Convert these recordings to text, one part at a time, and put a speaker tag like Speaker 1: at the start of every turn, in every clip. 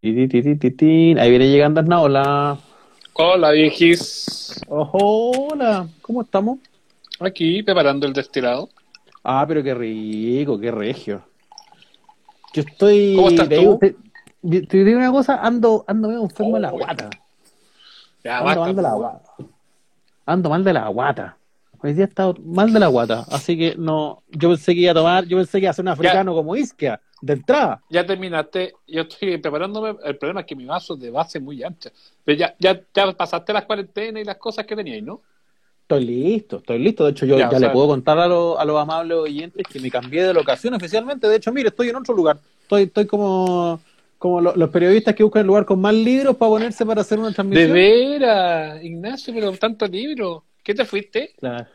Speaker 1: Ahí viene llegando Arnaola.
Speaker 2: Hola, viejis.
Speaker 1: hola, ¿cómo estamos?
Speaker 2: Aquí preparando el destilado.
Speaker 1: Ah, pero qué rico, qué regio. Yo estoy.
Speaker 2: ¿Cómo estás tú?
Speaker 1: Te, te digo una cosa, ando, ando medio enfermo de la
Speaker 2: Oh.
Speaker 1: guata.
Speaker 2: Ya,
Speaker 1: Ando mal de la guata. Ando mal de la guata. Hoy día he estado mal de la guata, así que no. Yo pensé que iba a tomar, yo pensé que iba a ser un africano como Isquia, de entrada.
Speaker 2: Ya terminaste. Yo estoy preparándome. El problema es que mi vaso es de base muy ancha. Pero ya, ya, ya pasaste las cuarentenas y las cosas que teníais, ¿no?
Speaker 1: Estoy listo, estoy listo. De hecho, yo
Speaker 2: Ya,
Speaker 1: le puedo contar a, los- a los amables oyentes que me cambié de locación oficialmente. De hecho, mire, estoy en otro lugar. Estoy, estoy como, como lo- los periodistas que buscan el lugar con más libros para ponerse para hacer una
Speaker 2: De
Speaker 1: transmisión.
Speaker 2: veras, Ignacio, pero tanto libro. ¿Qué te fuiste?
Speaker 1: Claro.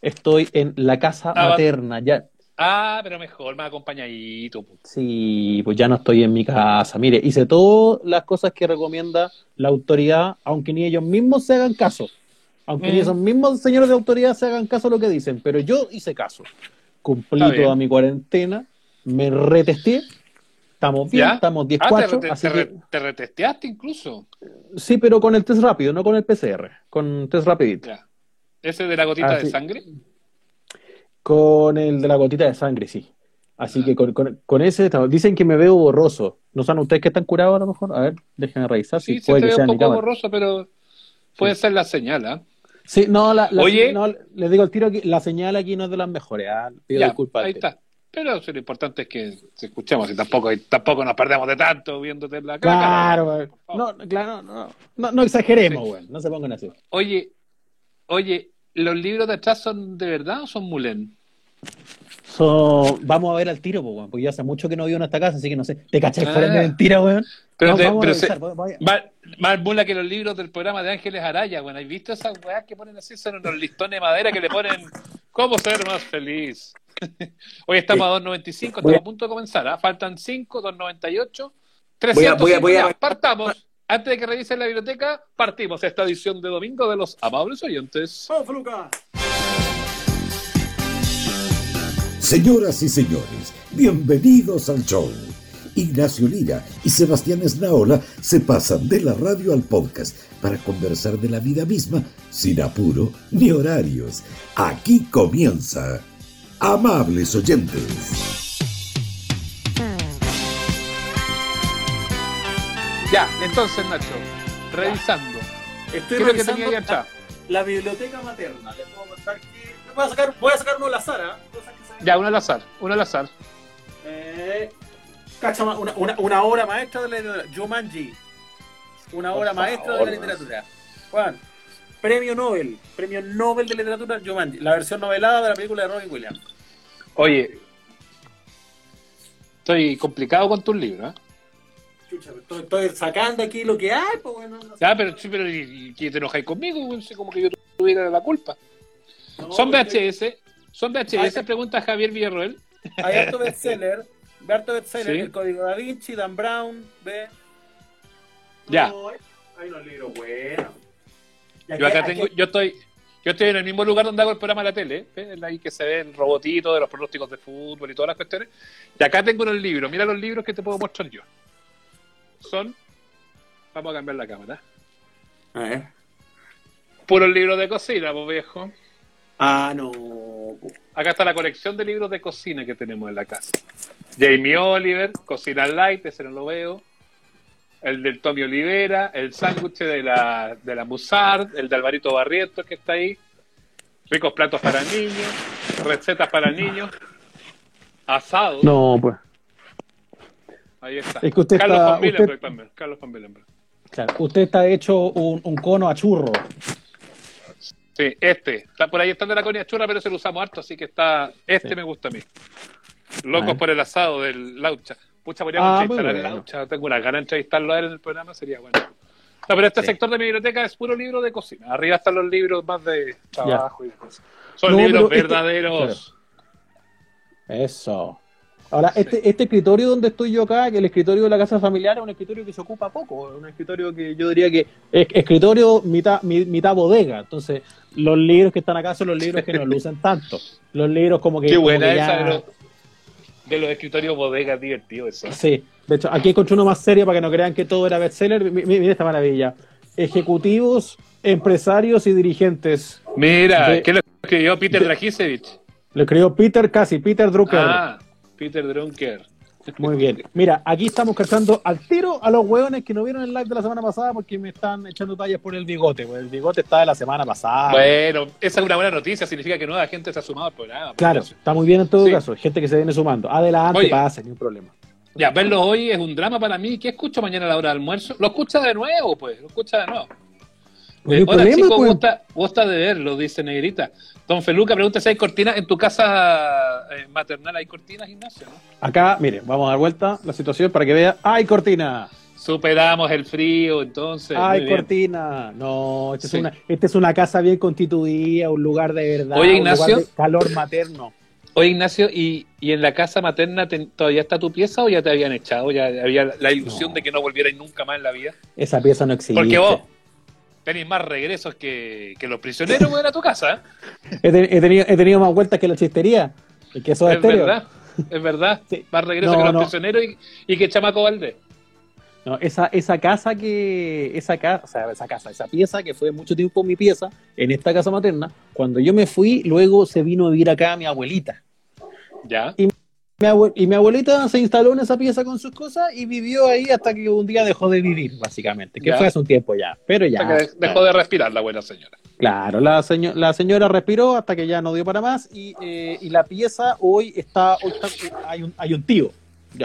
Speaker 1: Estoy en la casa
Speaker 2: Ah,
Speaker 1: materna. Ya,
Speaker 2: Ah, pero mejor, más acompañadito.
Speaker 1: sí, pues ya no estoy en mi casa. Mire, hice todas las cosas que recomienda la autoridad, aunque ni ellos mismos se hagan caso. Aunque ni
Speaker 2: Mm.
Speaker 1: esos mismos señores de autoridad se hagan caso a lo que dicen. Pero yo hice caso. Cumplí toda mi cuarentena, me retesté. Estamos bien,
Speaker 2: ¿Ya?
Speaker 1: estamos
Speaker 2: Ah, te,
Speaker 1: 10-4.
Speaker 2: te-
Speaker 1: así
Speaker 2: te
Speaker 1: que-
Speaker 2: re- te retesteaste incluso.
Speaker 1: sí, pero con el test rápido, no con el PCR. Con test rapidito.
Speaker 2: Ya. Ese de la gotita de sangre.
Speaker 1: Con el de la gotita de sangre, sí. Así que con, con- con ese dicen que me veo borroso. ¿No saben ustedes que están curados a lo mejor? A ver, déjenme revisar.
Speaker 2: Sí,
Speaker 1: si
Speaker 2: se
Speaker 1: puede
Speaker 2: te
Speaker 1: que sea
Speaker 2: un poco borroso, pero puede ser la señal, ¿ah?
Speaker 1: Sí, no, la, la-
Speaker 2: Oye.
Speaker 1: no, les digo al tiro que la señal aquí no es de las mejores. ah, Pido
Speaker 2: Ya,
Speaker 1: disculpas.
Speaker 2: ahí está. Pero sí, lo importante es que se escuchemos y tampoco, y tampoco nos perdemos de tanto viéndote en la cara.
Speaker 1: Claro, güey. no, claro, no, no, no exageremos,
Speaker 2: Sí.
Speaker 1: güey. No se pongan así.
Speaker 2: Oye, oye, ¿los libros de atrás son de verdad o son mulén?
Speaker 1: So, vamos a ver al tiro, pues, porque yo hace mucho que no vivo en esta casa, así que no sé. ¿Te cachai fuera
Speaker 2: Ah.
Speaker 1: de mentira, güey?
Speaker 2: Pero
Speaker 1: vamos,
Speaker 2: te-
Speaker 1: vamos a
Speaker 2: pero se- Más, más mula que los libros del programa de Ángeles Araya, bueno, ¿has visto esas weas que ponen así? Son unos listones de madera que le ponen ¿Cómo ser más feliz? Hoy estamos a 2.95,
Speaker 1: Voy a-
Speaker 2: estamos a punto de comenzar, ¿ah? Faltan 5, 2.98,
Speaker 3: Voy a-
Speaker 2: 300.
Speaker 3: voy a- voy a-
Speaker 2: Partamos. Antes de que revisen la biblioteca, partimos esta edición de domingo de los amables oyentes.
Speaker 4: Señoras y señores, bienvenidos al show. Ignacio Lira y Sebastián Esnaola se pasan de la radio al podcast para conversar de la vida misma sin apuro ni horarios. Aquí comienza Amables Oyentes.
Speaker 2: Ya, entonces, Nacho, revisando.
Speaker 3: Estoy
Speaker 2: ¿Qué es lo que
Speaker 3: revisando
Speaker 2: tenía ahí atrás?
Speaker 3: la biblioteca materna. Les puedo contar que. Voy a sacar, voy a sacar uno al azar, ¿ah? Se-
Speaker 2: Ya, uno al azar, uno al azar.
Speaker 3: Eh, cacha, una, una, una obra maestra de la literatura. Jumanji. Una obra maestra de la literatura. Juan, premio Nobel. Premio Nobel de literatura Jumanji. La versión novelada de la película de Robin Williams.
Speaker 2: Oye, estoy complicado con tus libros, ¿eh?
Speaker 3: Chucha, estoy, estoy sacando aquí lo que hay, pues bueno. no
Speaker 2: pero sí, pero ¿y, y te enojáis conmigo? como que yo tuviera la culpa.
Speaker 3: No,
Speaker 2: ¿Son
Speaker 3: porque
Speaker 2: VHS? ¿Son VHS? Pregunta Javier Villarroel.
Speaker 3: Hay harto bestseller. Harto bestseller.
Speaker 2: Sí.
Speaker 3: El Código Da Vinci, Dan Brown, ve.
Speaker 2: Ya.
Speaker 3: No, hay- unos libros buenos.
Speaker 2: Yo acá tengo, yo estoy, yo estoy en el mismo lugar donde hago el programa de la tele, ¿ves? ahí que se ve el robotito de los pronósticos de fútbol y todas las cuestiones. Y acá tengo unos libros, mira los libros que te puedo mostrar yo. Son, vamos a cambiar la cámara,
Speaker 3: A ver.
Speaker 2: puros libros de cocina, pues viejo.
Speaker 3: Ah, no.
Speaker 2: Acá está la colección de libros de cocina que tenemos en la casa. Jamie Oliver, Cocina Light, ese no lo veo. El del Tommy Olivera, el sándwich de la, de la Musard, el de Alvarito Barrientos que está ahí. Ricos platos para niños, recetas para niños, asados.
Speaker 1: No, pues.
Speaker 2: Ahí está.
Speaker 1: Es que usted
Speaker 2: Carlos
Speaker 1: está-
Speaker 2: Van
Speaker 1: usted-
Speaker 2: también. Carlos Van.
Speaker 1: Claro, usted está hecho un, un cono a churro.
Speaker 2: Sí, este. Está por ahí está de la conia churra, pero se lo usamos harto, así que está. Este
Speaker 1: Sí.
Speaker 2: me gusta a mí. Locos por el asado del Laucha. Pucha, podríamos
Speaker 1: Ah,
Speaker 2: entrevistar al
Speaker 1: bueno.
Speaker 2: Laucha. Tengo una gana de entrevistarlo a él en el programa, sería bueno. No, pero este
Speaker 1: Sí.
Speaker 2: sector de mi biblioteca es puro libro de cocina. Arriba están los libros más de trabajo y cosas. Son
Speaker 1: No,
Speaker 2: libros
Speaker 1: este-
Speaker 2: verdaderos.
Speaker 1: Eso. Ahora, este, este escritorio donde estoy yo acá, que el escritorio de la casa familiar, es un escritorio que se ocupa poco, es un escritorio que yo diría que es escritorio mitad, mi- mitad bodega. Entonces, los libros que están acá son los libros que no lucen tanto. Los libros como que...
Speaker 2: Qué buena
Speaker 1: que
Speaker 2: esa
Speaker 1: ya-
Speaker 2: de los, de los escritorios bodegas divertido eso.
Speaker 1: Sí, de hecho, aquí encontré uno más serio para que no crean que todo era bestseller. Mi- mi- Mira esta maravilla. Ejecutivos, empresarios y dirigentes.
Speaker 2: Mira,
Speaker 1: De-
Speaker 2: ¿qué lo escribió Peter Dragicevich?
Speaker 1: Lo escribió Peter Casi, Peter Drucker.
Speaker 2: Ah, Peter Drunker.
Speaker 1: Muy bien. Mira, aquí estamos cazando al tiro a los hueones que no vieron el live de la semana pasada porque me están echando tallas por el bigote. pues el bigote está de la semana pasada.
Speaker 2: Bueno, esa es una buena noticia, significa que nueva gente se ha sumado al programa.
Speaker 1: claro, está muy bien en todo
Speaker 2: Sí.
Speaker 1: caso. Gente que se viene sumando. Adelante,
Speaker 2: Oye.
Speaker 1: pasa, ni un problema.
Speaker 2: Ya, verlo hoy es un drama para mí. ¿Qué escucho mañana a la hora del almuerzo? Lo escucha de nuevo, pues. Lo escucha de nuevo.
Speaker 1: Hay
Speaker 2: Eh, hola,
Speaker 1: problema,
Speaker 2: chicos,
Speaker 1: pues.
Speaker 2: gusta, gusta de verlo, dice Negrita. Don Feluca pregunta si hay cortinas. En tu casa eh, maternal hay cortinas, Ignacio, ¿no?
Speaker 1: Acá, mire, vamos a dar vuelta la situación para que vea. ¡Ay, cortina!
Speaker 2: Superamos el frío, entonces.
Speaker 1: ¡Ay, cortina! No, esta
Speaker 2: Sí.
Speaker 1: es, una, esta es una casa bien constituida, un lugar de verdad.
Speaker 2: Oye,
Speaker 1: un
Speaker 2: Ignacio.
Speaker 1: lugar de calor materno.
Speaker 2: Oye, Ignacio, ¿y, y en la casa materna te- todavía está tu pieza o ya te habían echado? ¿Ya había la ilusión
Speaker 1: No.
Speaker 2: de que no volvierais nunca más en la vida?
Speaker 1: Esa pieza no existe.
Speaker 2: Porque vos tenéis más regresos que, que los prisioneros güey, a tu casa. ¿eh?
Speaker 1: He, te- he tenido, he tenido más vueltas que la chistería. Y que eso es estéreo.
Speaker 2: verdad, es verdad.
Speaker 1: Sí.
Speaker 2: Más regresos
Speaker 1: No,
Speaker 2: que los
Speaker 1: no.
Speaker 2: prisioneros y, y que Chamaco Valdés.
Speaker 1: No, esa, esa casa que, esa casa, o sea, esa casa, esa pieza que fue mucho tiempo mi pieza, en esta casa materna, cuando yo me fui, luego se vino a vivir acá mi abuelita.
Speaker 2: Ya.
Speaker 1: Mi abue- y mi abuelita se instaló en esa pieza con sus cosas y vivió ahí hasta que un día dejó de vivir, básicamente, que
Speaker 2: Ya.
Speaker 1: fue hace un tiempo ya. Pero ya.
Speaker 2: Hasta que de- dejó de respirar la buena señora.
Speaker 1: Claro, la, seño- la señora respiró hasta que ya no dio para más y, eh, y la pieza hoy está, hoy está- hay, un, hay un tío.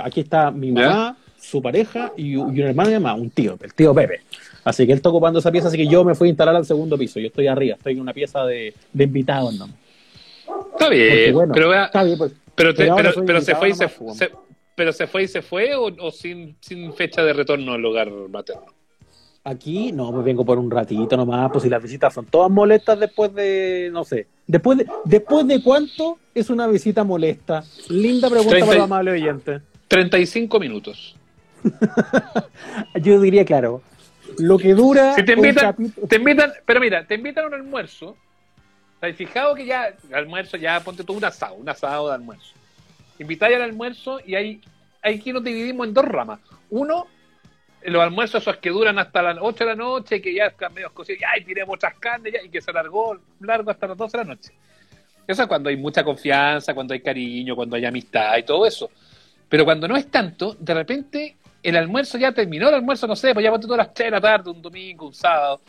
Speaker 1: Aquí está mi
Speaker 2: ¿Ya?
Speaker 1: mamá, su pareja y, un y un hermano de mamá, un tío, el tío Pepe. Así que él está ocupando esa pieza, así que yo me fui a instalar al segundo piso. Yo estoy arriba, estoy en una pieza de, de invitados, ¿no?
Speaker 2: Está bien,
Speaker 1: bueno,
Speaker 2: pero, vea-
Speaker 1: está bien, pues.
Speaker 2: Pero, te-
Speaker 1: pero
Speaker 2: pero, se fue y se, se- pero se fue y se fue o, o sin, sin fecha de retorno al hogar materno.
Speaker 1: Aquí, no, pues vengo por un ratito nomás, pues si las visitas son todas molestas después de, no sé, después de, después de cuánto es una visita molesta. Linda pregunta
Speaker 2: Treinta y-
Speaker 1: para los amables oyentes.
Speaker 2: 35 minutos.
Speaker 1: Yo diría, claro, lo que dura
Speaker 2: Si te invitan,
Speaker 1: capítulo-
Speaker 2: te invitan, pero mira, te invitan a un almuerzo. ¿Te has fijado que ya, almuerzo, ya ponte tú un asado, un asado de almuerzo? Invitáis al almuerzo y hay, aquí nos dividimos en dos ramas. Uno, los almuerzos esos que duran hasta las 8 de la noche, que ya están medio cocidos, y tiremos otras carnes, ya, y que se alargó largo hasta las 12 de la noche. Eso es cuando hay mucha confianza, cuando hay cariño, cuando hay amistad y todo eso. Pero cuando no es tanto, de repente el almuerzo ya terminó, el almuerzo, no sé, pues ya ponte todas las 3 de la tarde, un domingo, un sábado.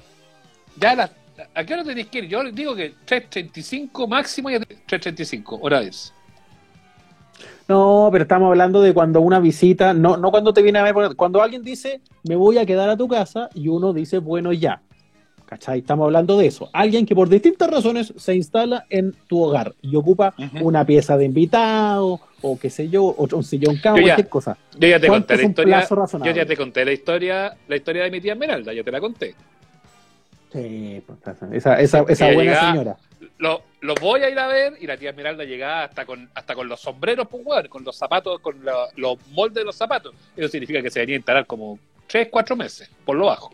Speaker 2: Ya las, ¿A qué hora tenéis que ir? Yo digo que 3.35 máximo y 3.35, hora es.
Speaker 1: No, pero estamos hablando de cuando una visita, no, no cuando te viene a ver, cuando alguien dice, me voy a quedar a tu casa, y uno dice, bueno, ya. ¿Cachai? Estamos hablando de eso. Alguien que por distintas razones se instala en tu hogar y ocupa una pieza de invitado, o qué sé yo, o un sillón cama,
Speaker 2: Yo
Speaker 1: cualquier cosa.
Speaker 2: Yo ya te
Speaker 1: ¿Cuánto
Speaker 2: conté la historia. Yo ya te conté la historia, la historia de mi tía Esmeralda, ya te la conté.
Speaker 1: Sí, esa, esa, buena
Speaker 2: llegaba-
Speaker 1: señora.
Speaker 2: Lo, lo voy a ir a ver y la tía Esmeralda llegaba hasta con, hasta con los sombreros, pues, con los zapatos, con la- los moldes de los zapatos. Eso significa que se venía a instalar como 3, 4 meses, por lo bajo.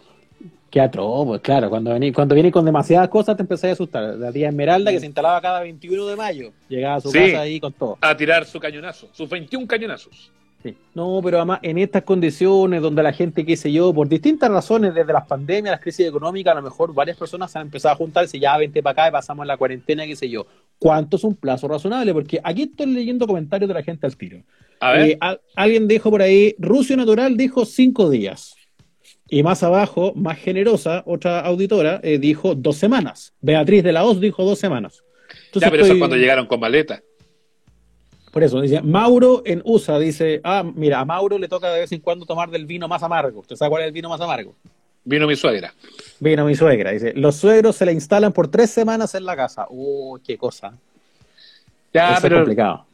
Speaker 1: Qué atroz, pues claro, cuando viene, cuando viene con demasiadas cosas te empezás a asustar. La tía Esmeralda que se instalaba cada 21 de mayo, llegaba a su
Speaker 2: Sí.
Speaker 1: casa ahí con todo.
Speaker 2: A tirar su cañonazo, sus 21 cañonazos.
Speaker 1: Sí. No, pero además en estas condiciones donde la gente, qué sé yo, por distintas razones, desde las pandemias, las crisis económicas, a lo mejor varias personas han empezado a juntarse, ya vente para acá y pasamos la cuarentena, qué sé yo. ¿Cuánto es un plazo razonable? Porque aquí estoy leyendo comentarios de la gente al tiro.
Speaker 2: A ver,
Speaker 1: Eh, al- alguien dijo por ahí, Rucio Natural dijo cinco días. Y más abajo, más generosa, otra auditora eh, dijo dos semanas. Beatriz de la Hoz dijo dos semanas. Entonces
Speaker 2: ya, pero eso es cuando llegaron con maleta.
Speaker 1: Por eso, dice, Mauro en USA dice, ah, mira, a Mauro le toca de vez en cuando tomar del vino más amargo. ¿Usted sabe cuál es el vino más amargo?
Speaker 2: Vino mi suegra.
Speaker 1: Vino mi suegra, dice, los suegros se le instalan por tres semanas en la casa. Oh, qué cosa.
Speaker 2: Ya,
Speaker 1: Eso es
Speaker 2: pero
Speaker 1: complicado.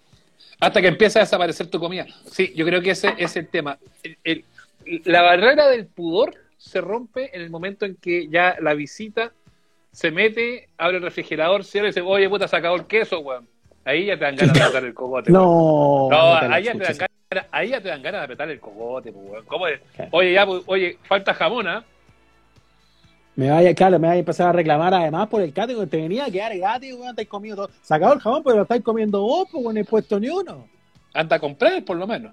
Speaker 2: hasta que empieza a desaparecer tu comida. Sí, yo creo que ese es el tema. El- el- la barrera del pudor se rompe en el momento en que ya la visita se mete, abre el refrigerador, cierra y dice, oye, puta, se acabó el queso, weón. Ahí ya te dan ganas de apretar el cogote.
Speaker 1: No,
Speaker 2: ahí, ya te dan ganas, ahí ya te dan ganas de apretar el cogote, pues. ¿Cómo es? Oye, ya, pues, oye, falta jamón, ¿ah?
Speaker 1: Me vaya, claro, me vaya a empezar a reclamar además por el cate, porque te venía a quedar gati, weón, estáis comiendo todo. Sacado el jabón, pero lo estáis comiendo vos, pues, no he puesto ni uno.
Speaker 2: anda a comprar por lo menos.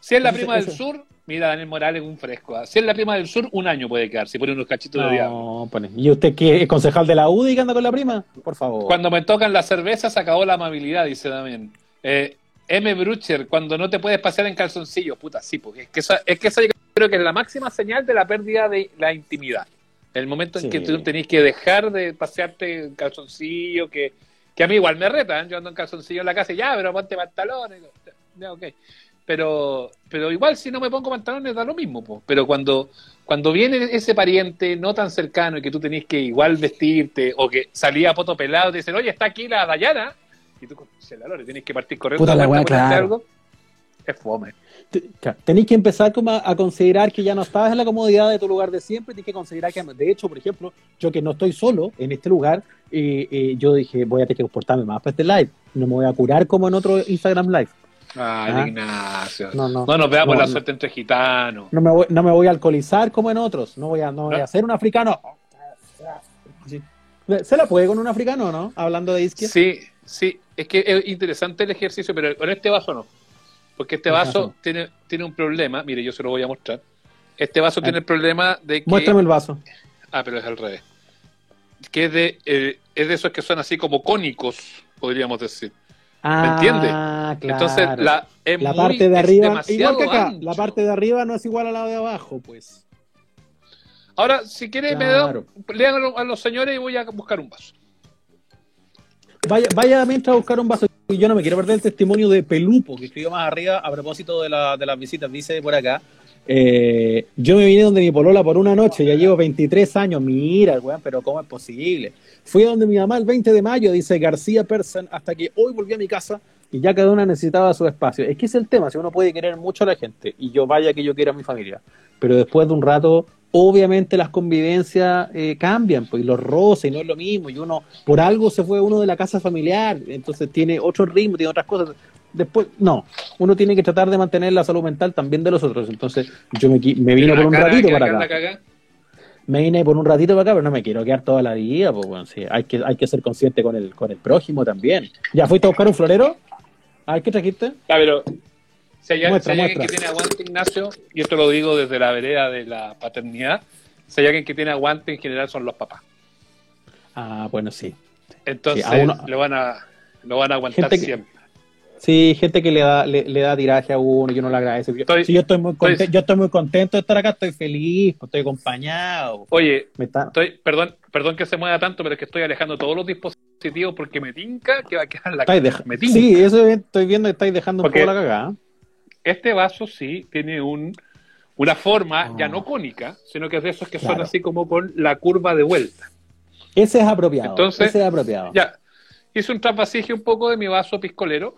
Speaker 2: Si es la prima del sur, mira, Daniel Morales un fresco. Si es la prima del sur, un año puede quedar, si pone unos cachitos de diablo.
Speaker 1: No, pone. ¿Y usted qué? ¿Es concejal de la UDI que anda con la prima? Por favor.
Speaker 2: Cuando me tocan las cervezas, se acabó la amabilidad, dice también. Eh, M. Brucher, cuando no te puedes pasear en calzoncillos, puta, sí, porque es que esa, es que esa yo creo que es la máxima señal de la pérdida de la intimidad. El momento en
Speaker 1: Sí.
Speaker 2: que tú tenés que dejar de pasearte en calzoncillo, que, que a mí igual me retan, yo ando en calzoncillo en la casa y ya, pero ponte pantalones. Ya, ok. Pero, pero igual si no me pongo pantalones da lo mismo, po. pero cuando, cuando viene ese pariente no tan cercano y que tú tenés que igual vestirte o que salía a poto pelado te dicen, oye, está aquí la Dayana y tú con la lore, tienes que partir corriendo
Speaker 1: Puta la
Speaker 2: vuelta
Speaker 1: wea,
Speaker 2: a ponerte
Speaker 1: claro.
Speaker 2: algo, es fome.
Speaker 1: Tenéis que empezar como a, a considerar que ya no estabas en la comodidad de tu lugar de siempre, tienes que considerar que, de hecho, por ejemplo, yo que no estoy solo en este lugar, eh, eh, yo dije, voy a tener que comportarme más para este live, no me voy a curar como en otro Instagram live.
Speaker 2: Ay,
Speaker 1: Ah.
Speaker 2: Ignacio.
Speaker 1: No, no.
Speaker 2: No nos veamos
Speaker 1: No,
Speaker 2: la suerte entre gitanos.
Speaker 1: No me voy, no me voy a alcoholizar como en otros, no voy a, no voy a ser un africano. Sí. ¿Se la puede con un africano, no? Hablando de isquia.
Speaker 2: Sí, sí, es que es interesante el ejercicio, pero con este vaso no. Porque este vaso tiene, tiene un problema, mire, yo se lo voy a mostrar. Este vaso
Speaker 1: Ah.
Speaker 2: tiene el problema de que...
Speaker 1: Muéstrame el vaso.
Speaker 2: Ah, pero es al revés. Que es de, eh, es de esos que son así como cónicos, podríamos decir.
Speaker 1: Ah,
Speaker 2: entiende?
Speaker 1: claro.
Speaker 2: Entonces, la, es
Speaker 1: La
Speaker 2: muy-
Speaker 1: parte de
Speaker 2: es
Speaker 1: arriba, igual que acá,
Speaker 2: ancho.
Speaker 1: la parte de arriba no es igual a la de abajo, pues.
Speaker 2: Ahora, si quiere,
Speaker 1: Claro.
Speaker 2: me da, lean a los- señores y voy a buscar un vaso.
Speaker 1: Vaya, vaya mientras a buscar un vaso. Y yo no me quiero perder el testimonio de Pelupo, que escribió más arriba a propósito de, la, de las visitas. Dice por acá: eh, Yo me vine donde mi polola por una noche, ya llevo 23 años. Mira, weón, pero ¿cómo es posible? Fui a donde mi mamá el 20 de mayo, dice García Person, hasta que hoy volví a mi casa y ya cada una necesitaba su espacio. Es que es el tema: si uno puede querer mucho a la gente, y yo vaya que yo quiera a mi familia, pero después de un rato. Obviamente las convivencias eh, cambian, pues, y los roces, y no es lo mismo, y uno, por algo se fue uno de la casa familiar, entonces tiene otro ritmo, tiene otras cosas. Después, no, uno tiene que tratar de mantener la salud mental también de los otros. Entonces, yo me, me vine por un
Speaker 2: cara
Speaker 1: ratito para acá. Me vine por un ratito para acá, pero no me quiero quedar toda la vida, pues, bueno, sí, hay que, hay que ser consciente con el, con el prójimo también. ¿Ya fuiste a buscar un florero? A ver, ¿qué trajiste?
Speaker 2: Ya, pero si hay,
Speaker 1: Muestra,
Speaker 2: si hay alguien que tiene aguante, Ignacio, y esto lo digo desde la vereda de la paternidad, si hay alguien que tiene aguante en general son los papás.
Speaker 1: Ah, bueno, sí.
Speaker 2: Entonces
Speaker 1: Sí, a uno-
Speaker 2: lo van a lo van a aguantar
Speaker 1: Gente que-
Speaker 2: siempre.
Speaker 1: Sí, gente que le da, le, le da tiraje a uno y uno le agradece. Yo,
Speaker 2: Estoy-
Speaker 1: sí, yo estoy muy contento,
Speaker 2: estoy-
Speaker 1: yo estoy muy contento de estar acá, estoy feliz, pues, estoy acompañado.
Speaker 2: Oye,
Speaker 1: Me está-
Speaker 2: estoy, perdón, perdón que se mueva tanto, pero es que estoy alejando todos los dispositivos porque me tinca que va a quedar la
Speaker 1: deja-
Speaker 2: me tinca.
Speaker 1: Sí, eso estoy viendo que estáis dejando un poco la cagada.
Speaker 2: Este vaso sí tiene un una forma
Speaker 1: Ah.
Speaker 2: ya no cónica, sino que es de esos que son
Speaker 1: Claro.
Speaker 2: así como con la curva de vuelta.
Speaker 1: Ese es apropiado.
Speaker 2: Entonces-
Speaker 1: ese es apropiado.
Speaker 2: Ya, hice un trapasije un poco de mi vaso piscolero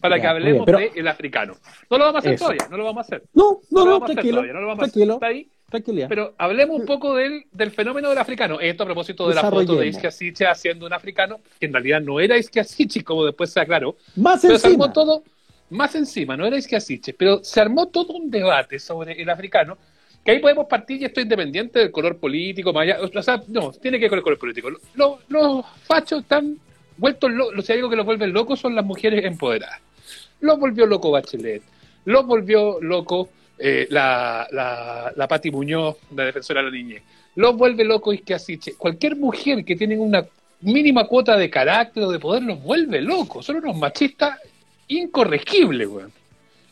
Speaker 2: para
Speaker 1: Ya,
Speaker 2: que hablemos del africano. No lo vamos a hacer
Speaker 1: Eso.
Speaker 2: todavía, no lo vamos a hacer.
Speaker 1: No, no, no,
Speaker 2: hacer
Speaker 1: tranquilo,
Speaker 2: todavía, no lo vamos a hacer.
Speaker 1: tranquilo,
Speaker 2: Está ahí,
Speaker 1: tranquilidad.
Speaker 2: pero hablemos un poco del, del fenómeno del africano. Esto a propósito de la foto de
Speaker 1: Desarrollemos.
Speaker 2: Iskia Siche haciendo un africano, que en realidad no era Iskia Siche, como después se aclaró,
Speaker 1: Más
Speaker 2: pero se
Speaker 1: encima.
Speaker 2: armó todo más encima, no era Iskia Siche, pero se armó todo un debate sobre el africano, que ahí podemos partir y esto independiente del color político, allá, o sea, no, tiene que ver con el color político. Los, los fachos están vueltos locos, si algo que los vuelve locos son las mujeres empoderadas. Los volvió loco Bachelet, los volvió loco eh, la, la, la Pati Muñoz, la defensora de la niñez, los vuelve loco Isquia Siche. Cualquier mujer que tiene una mínima cuota de carácter o de poder los vuelve locos. Son unos machistas incorregibles, weón.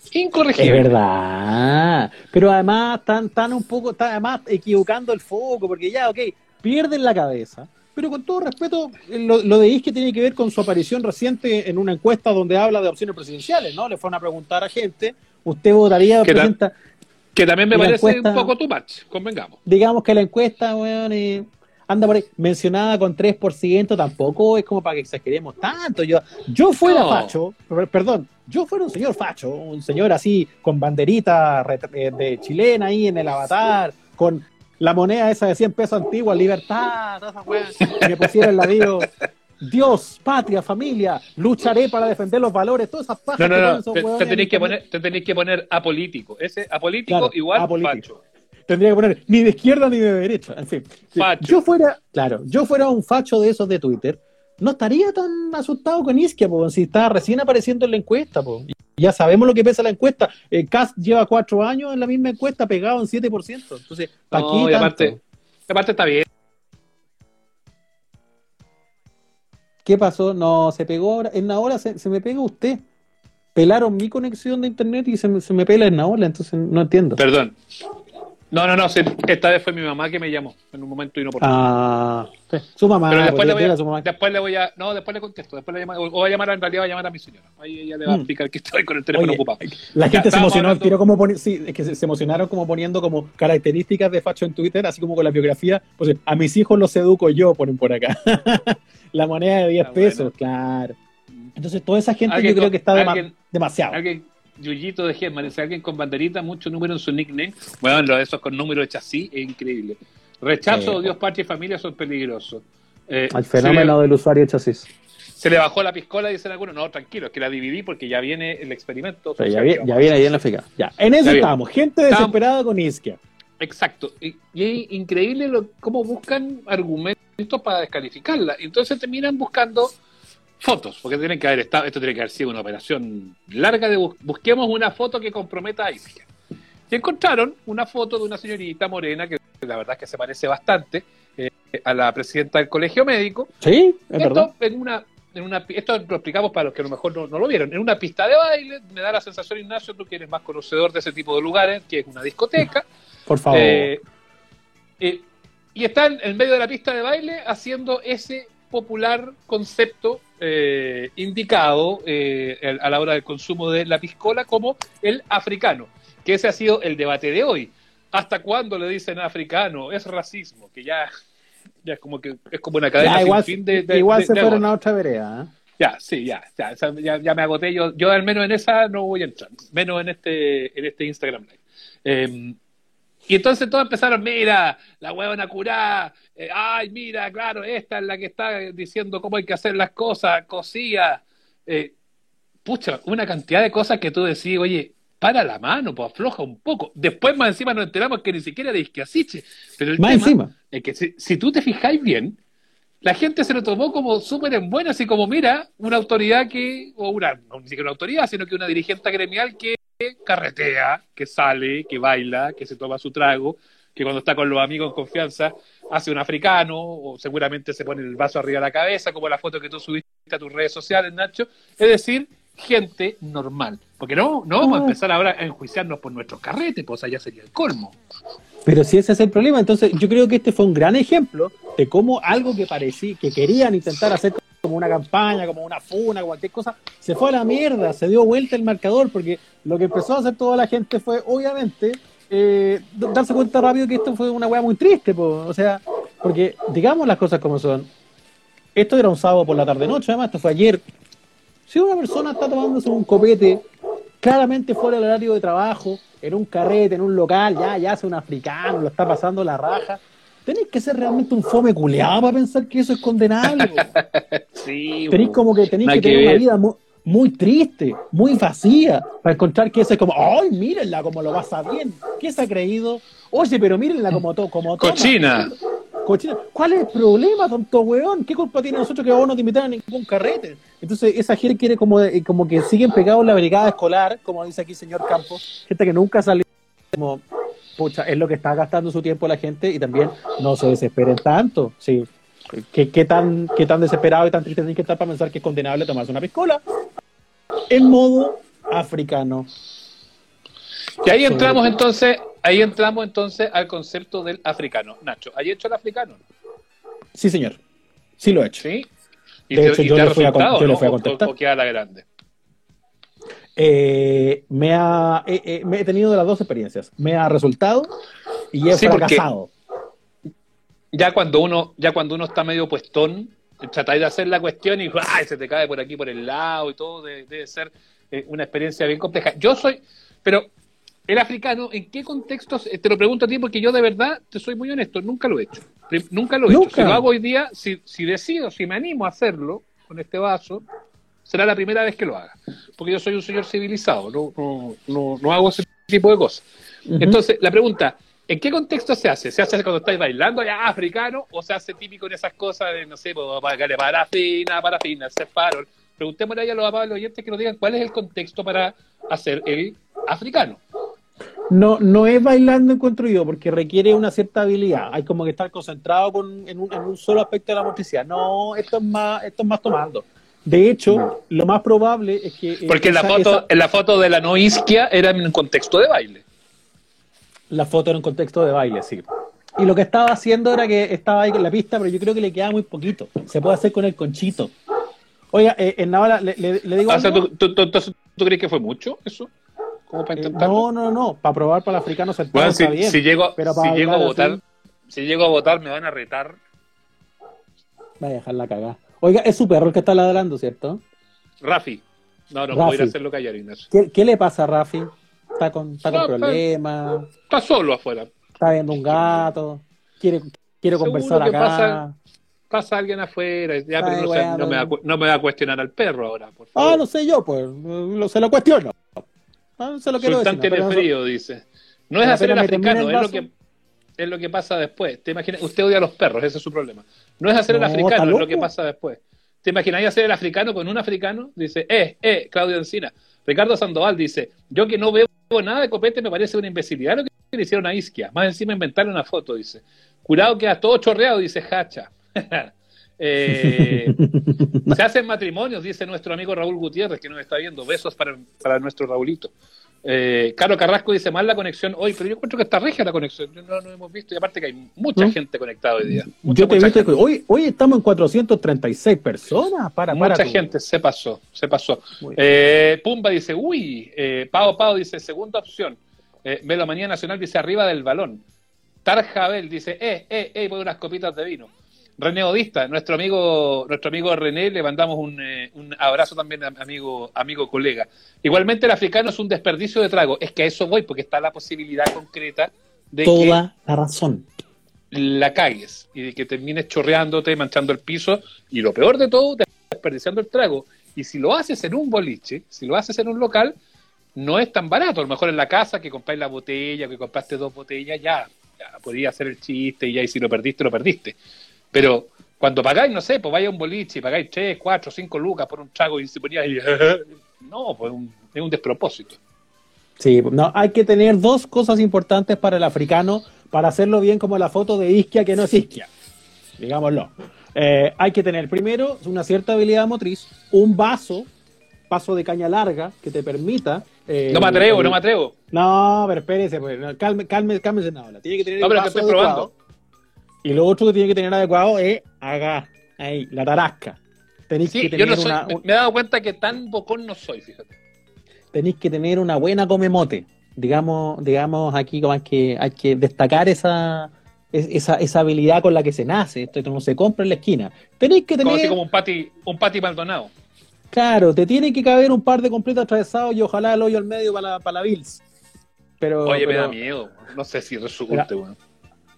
Speaker 1: Es
Speaker 2: Incorregibles.
Speaker 1: verdad. Pero además están, están un poco, están además equivocando el foco, porque ya, ok, pierden la cabeza. Pero con todo respeto, lo, lo de Isque tiene que ver con su aparición reciente en una encuesta donde habla de opciones presidenciales, ¿no? Le fueron a preguntar a gente, ¿usted votaría.
Speaker 2: Que también me parece
Speaker 1: encuesta-
Speaker 2: un poco too much, convengamos.
Speaker 1: digamos que la encuesta, weón, eh, anda por ahí, mencionada con 3%, tampoco es como para que exageremos tanto. Yo, yo fuera
Speaker 2: No.
Speaker 1: facho, per- perdón, yo fuera un señor facho, un señor así, con banderita eh, de chilena ahí en el avatar, con la moneda esa de 100 pesos antigua, libertad, todas esas weas, y me pusiera en la bio, Dios, patria, familia, lucharé para defender los valores, todas esas pajas
Speaker 2: No, no,
Speaker 1: que
Speaker 2: no. Te, tenéis que poner, te tenéis que poner apolítico. Ese apolítico
Speaker 1: Claro,
Speaker 2: igual
Speaker 1: apolítico.
Speaker 2: facho.
Speaker 1: Tendría que poner ni de izquierda ni de derecha. En fin, si
Speaker 2: Facho.
Speaker 1: yo fuera, claro, yo fuera un facho de esos de Twitter, no estaría tan asustado con Isquia, po, si está recién apareciendo en la encuesta. Po. Ya sabemos lo que pesa la encuesta. Cast lleva cuatro años en la misma encuesta, pegado en 7%. Entonces, ¿para
Speaker 2: No, y
Speaker 1: tanto?
Speaker 2: aparte, aparte está bien.
Speaker 1: ¿Qué pasó? No, se pegó ahora. En la hora se, se me pega usted. Pelaron mi conexión de internet y se me, se me pela en la ola, entonces no entiendo.
Speaker 2: Perdón. No, no, no. sí, esta vez fue mi mamá que me llamó en un momento inoportuno.
Speaker 1: Ah, sí, su mamá.
Speaker 2: Pero después le, voy a,
Speaker 1: a su mamá.
Speaker 2: después le voy a. No, después le contesto. Después le o, a llamar, en realidad va a llamar a mi señora. Ahí ella le va a
Speaker 1: Mm.
Speaker 2: explicar que estoy con el teléfono
Speaker 1: Oye,
Speaker 2: ocupado.
Speaker 1: La
Speaker 2: Ya,
Speaker 1: gente se emocionó
Speaker 2: hablando-
Speaker 1: tiro como poni- sí, es que se, se emocionaron como poniendo como características de facho en Twitter, así como con la biografía. Pues a mis hijos los educo yo, ponen por acá. la moneda de 10
Speaker 2: Ah,
Speaker 1: pesos,
Speaker 2: bueno.
Speaker 1: claro. Entonces toda esa gente yo creo que está dema- demasiado.
Speaker 2: Alguien, Yuyito de Gesman, dice alguien con banderita, mucho número en su nickname. Bueno, lo de esos con número de chasis es increíble. Rechazo,
Speaker 1: Sí.
Speaker 2: odios, patria y familia son peligrosos. Eh,
Speaker 1: Al
Speaker 2: le-
Speaker 1: fenómeno del usuario chasis.
Speaker 2: Se le bajó la piscola, dicen algunos. No, tranquilo, es que la dividí porque ya viene el experimento.
Speaker 1: Ya, vi- ya viene ahí en la fica. Ya, en eso estábamos. Gente desesperada con Isquia.
Speaker 2: Exacto. Y, y es increíble lo, cómo buscan argumentos para descalificarla. Entonces terminan buscando fotos, porque tienen que haber estado, esto tiene que haber sido una operación larga de bus- busquemos una foto que comprometa a Isquia. Y encontraron una foto de una señorita morena que la verdad es que se parece bastante eh, a la presidenta del colegio médico.
Speaker 1: Sí, es verdad.
Speaker 2: Esto, en una, en una, esto lo explicamos para los que a lo mejor no, no lo vieron. En una pista de baile, me da la sensación, Ignacio, tú que eres más conocedor de ese tipo de lugares, que es una discoteca.
Speaker 1: Por favor.
Speaker 2: Eh, eh, y están en medio de la pista de baile haciendo ese popular concepto eh, indicado eh, a la hora del consumo de la piscola como el africano, que ese ha sido el debate de hoy. ¿Hasta cuándo le dicen africano? Es racismo, que ya, ya es como que es como una cadena
Speaker 1: Ya,
Speaker 2: sin
Speaker 1: igual
Speaker 2: fin de, de-
Speaker 1: igual
Speaker 2: de-
Speaker 1: se
Speaker 2: de
Speaker 1: fueron a otra vereda. ¿eh?
Speaker 2: Ya, sí, ya, ya, ya, ya me agoté. Yo, yo al menos en esa no voy a entrar, menos en este, en este Instagram Live. Y entonces todos empezaron, mira, la huevona curá, eh, ay, mira, claro, esta es la que está diciendo cómo hay que hacer las cosas, cosía. Eh, pucha, una cantidad de cosas que tú decís, oye, para la mano, pues afloja un poco. Después más encima nos enteramos que ni siquiera de Isquiasiche. Pero el
Speaker 1: Más
Speaker 2: tema
Speaker 1: encima.
Speaker 2: es que si, si tú te fijáis bien, la gente se lo tomó como súper en buena, así como, mira, una autoridad que, o una, no ni siquiera una autoridad, sino que una dirigente gremial que carretea, que sale, que baila, que se toma su trago, que cuando está con los amigos en confianza hace un africano, o seguramente se pone el vaso arriba de la cabeza, como la foto que tú subiste a tus redes sociales, Nacho. Es decir, gente normal. Porque no, no vamos a
Speaker 1: Ah.
Speaker 2: empezar ahora a enjuiciarnos por nuestros carretes, pues allá sería el colmo.
Speaker 1: Pero si ese es el problema, entonces yo creo que este fue un gran ejemplo de cómo algo que parecía, que querían intentar hacer como una campaña, como una funa, cualquier cosa, se fue a la mierda, se dio vuelta el marcador, porque lo que empezó a hacer toda la gente fue, obviamente, eh, darse cuenta rápido que esto fue una weá muy triste, po. o sea, porque digamos las cosas como son. Esto era un sábado por la tarde-noche, además, esto fue ayer. Si una persona está tomándose un copete claramente fuera del horario de trabajo, en un carrete, en un local, ya, ya hace un africano, lo está pasando la raja. Tenéis que ser realmente un fome culeado para pensar que eso es condenable.
Speaker 2: Sí,
Speaker 1: tenéis como que tenéis que
Speaker 2: que
Speaker 1: tener una vida muy, muy triste, muy vacía, para encontrar que eso es como, ¡ay, mírenla como lo pasa bien! ¿Qué se ha creído? Oye, pero mírenla como todo, como toma".
Speaker 2: Cochina.
Speaker 1: Cochina. ¿Cuál es el problema, tonto weón? ¿Qué culpa tiene nosotros que vos no te invitan a ningún carrete? Entonces, esa gente quiere como, de- como que siguen pegados en la brigada escolar, como dice aquí el señor Campos, gente que nunca salió como, pucha, es lo que está gastando su tiempo la gente y también no se desesperen tanto, sí. ¿Qué, qué tan, ¿Qué tan desesperado y tan triste tienen que estar para pensar que es condenable tomarse una piscola? En modo africano.
Speaker 2: Y ahí entramos entonces, ahí entramos entonces al concepto del africano. Nacho, ¿hay hecho el africano?
Speaker 1: Sí, señor. Sí lo he hecho.
Speaker 2: Sí. ¿Y
Speaker 1: De
Speaker 2: te,
Speaker 1: hecho,
Speaker 2: y
Speaker 1: yo
Speaker 2: te
Speaker 1: le fui a yo le fui a contestar.
Speaker 2: O, o queda la grande?
Speaker 1: Eh, me, ha, eh, eh, me he tenido de las dos experiencias. Me ha resultado y he
Speaker 2: Sí,
Speaker 1: fracasado.
Speaker 2: Ya cuando uno, ya cuando uno está medio puestón, tratáis de hacer la cuestión y ¡ay! se te cae por aquí por el lado y todo, debe, debe ser eh, una experiencia bien compleja. Yo soy, pero el africano, ¿en qué contextos? Te lo pregunto a ti porque yo de verdad, te soy muy honesto, nunca lo he hecho. Nunca lo he
Speaker 1: Nunca.
Speaker 2: hecho. Si lo hago hoy día, si, si decido, si me animo a hacerlo con este vaso, será la primera vez que lo haga. Porque yo soy un señor civilizado, no, no, no, no hago ese tipo de cosas. Entonces, la pregunta, ¿En qué contexto se hace? ¿Se hace cuando estáis bailando ya africano o se hace típico en esas cosas de, no sé, pues, para parafina, parafina, farol? Preguntémosle a los amables oyentes que nos digan cuál es el contexto para hacer el africano.
Speaker 1: No, no es bailando encuentro yo, porque requiere una cierta habilidad. Hay como que estar concentrado con, en, un, en un solo aspecto de la motricidad. No, esto es más, esto es más tomando. De hecho, lo más probable es que.
Speaker 2: eh, Porque en la
Speaker 1: esa-
Speaker 2: foto,
Speaker 1: esa-
Speaker 2: en la foto de la no isquia era en un contexto de baile.
Speaker 1: la foto era un contexto de baile, sí. Y lo que estaba haciendo era que estaba ahí con la pista, pero yo creo que le queda muy poquito. Se puede hacer con el conchito. Oiga, eh, en Navala, le, le- le digo
Speaker 2: Ah, o sea,
Speaker 1: algo?
Speaker 2: ¿tú, tú, tú- entonces, ¿tú crees que fue mucho eso? ¿Cómo para
Speaker 1: Eh,
Speaker 2: intentarlo?
Speaker 1: no, no, no. Para probar para el africano sentado
Speaker 2: Bueno,
Speaker 1: está
Speaker 2: si,
Speaker 1: bien.
Speaker 2: si llego,
Speaker 1: pero
Speaker 2: si llego a votar,
Speaker 1: así-
Speaker 2: si llego a votar me van a retar.
Speaker 1: Vaya a dejar la cagada. Oiga, es su perro el que está ladrando, ¿cierto?
Speaker 2: Rafi. No, no, voy a ir a
Speaker 1: Rafi.
Speaker 2: hacerlo callar, Ignacio.
Speaker 1: ¿Qué, qué le pasa a Rafi? Está con, está
Speaker 2: No,
Speaker 1: problemas,
Speaker 2: Está solo afuera.
Speaker 1: está viendo un gato, quiere, quiere
Speaker 2: Seguro
Speaker 1: conversar acá.
Speaker 2: pasa- Pasa alguien afuera. Ya, pero no, me va, no me va a cuestionar al perro ahora, por favor.
Speaker 1: Ah, no sé yo, pues, lo, se lo cuestiono. Ah, no se lo quiero
Speaker 2: Sultán
Speaker 1: decir.
Speaker 2: frío, dice. No es hacer el africano,
Speaker 1: el
Speaker 2: es lo, que, es lo que pasa después. ¿Te imaginas? Usted odia a los perros, ese es su problema. No es hacer el
Speaker 1: No,
Speaker 2: africano,
Speaker 1: ¿está
Speaker 2: es lo que pasa después. ¿Te imagináis hacer el africano con un africano? Dice, eh, eh, Claudio Encina. Ricardo Sandoval dice, yo que no veo nada de copete me parece una imbecilidad lo que le hicieron a Isquia. Más encima inventaron una foto, dice. Curado queda todo chorreado, dice Hacha. Eh, se hacen matrimonios, dice nuestro amigo Raúl Gutiérrez, que nos está viendo. Besos para, para nuestro Raulito. Eh, Caro Carrasco dice mal la conexión hoy, pero yo encuentro que está regia la conexión. No, no hemos visto, y aparte que hay mucha
Speaker 1: ¿No?
Speaker 2: gente conectada hoy día. Mucha,
Speaker 1: Yo te
Speaker 2: mucha gente.
Speaker 1: hoy, hoy estamos en 436 personas. Para,
Speaker 2: Mucha gente se pasó, se pasó. Eh, Pumba dice, uy, eh, Pau Pau dice, segunda opción. Eh, Melomanía Nacional dice, arriba del balón. Tarjabel dice, eh, eh, eh, pon unas copitas de vino. René Odista, nuestro amigo, nuestro amigo René, le mandamos un, eh, un abrazo también, a- amigo, amigo colega. Igualmente el africano es un desperdicio de trago. Es que a eso voy, porque está la posibilidad concreta de que
Speaker 1: Toda la razón.
Speaker 2: la cagues y de que termines chorreándote, manchando el piso y lo peor de todo, desperdiciando el trago. Y si lo haces en un boliche, si lo haces en un local, no es tan barato. A lo mejor en la casa que compráis la botella, que compraste dos botellas, ya, ya podías hacer el chiste y ya, y si lo perdiste, lo perdiste. Pero cuando pagáis, no sé, pues vaya a un boliche y pagáis 3, 4, 5 lucas por un trago y se ponía ahí, no, pues un- es un despropósito.
Speaker 1: Sí, no, hay que tener dos cosas importantes para el africano para hacerlo bien como la foto de Isquia que no es Isquia. Digámoslo. Eh, hay que tener primero una cierta habilidad motriz, un vaso, vaso de caña larga que te permita. eh,
Speaker 2: No me atrevo,
Speaker 1: el-
Speaker 2: no me atrevo.
Speaker 1: No, pero espérese, pues, no, calme, calme, cálmese ahora. Tiene que tener
Speaker 2: No,
Speaker 1: el
Speaker 2: pero que
Speaker 1: vaso
Speaker 2: estoy
Speaker 1: adecuado. Y lo otro que tiene que tener adecuado es acá, ahí, la tarasca. Tenéis
Speaker 2: Sí,
Speaker 1: que
Speaker 2: yo
Speaker 1: tener
Speaker 2: no soy,
Speaker 1: una,
Speaker 2: me- me he dado cuenta que tan bocón no soy, fíjate.
Speaker 1: tenéis que tener una buena comemote. Digamos, digamos aquí como hay que, hay que destacar esa, es- esa, esa habilidad con la que se nace. Esto no se compra en la esquina. Tenéis que
Speaker 2: Como
Speaker 1: tener,
Speaker 2: así como un pati, un pati Maldonado.
Speaker 1: claro, te tiene que caber un par de completos atravesados y ojalá el hoyo al medio para la, para la Bills. Pero,
Speaker 2: Oye, me da miedo. No sé si resulte, weón.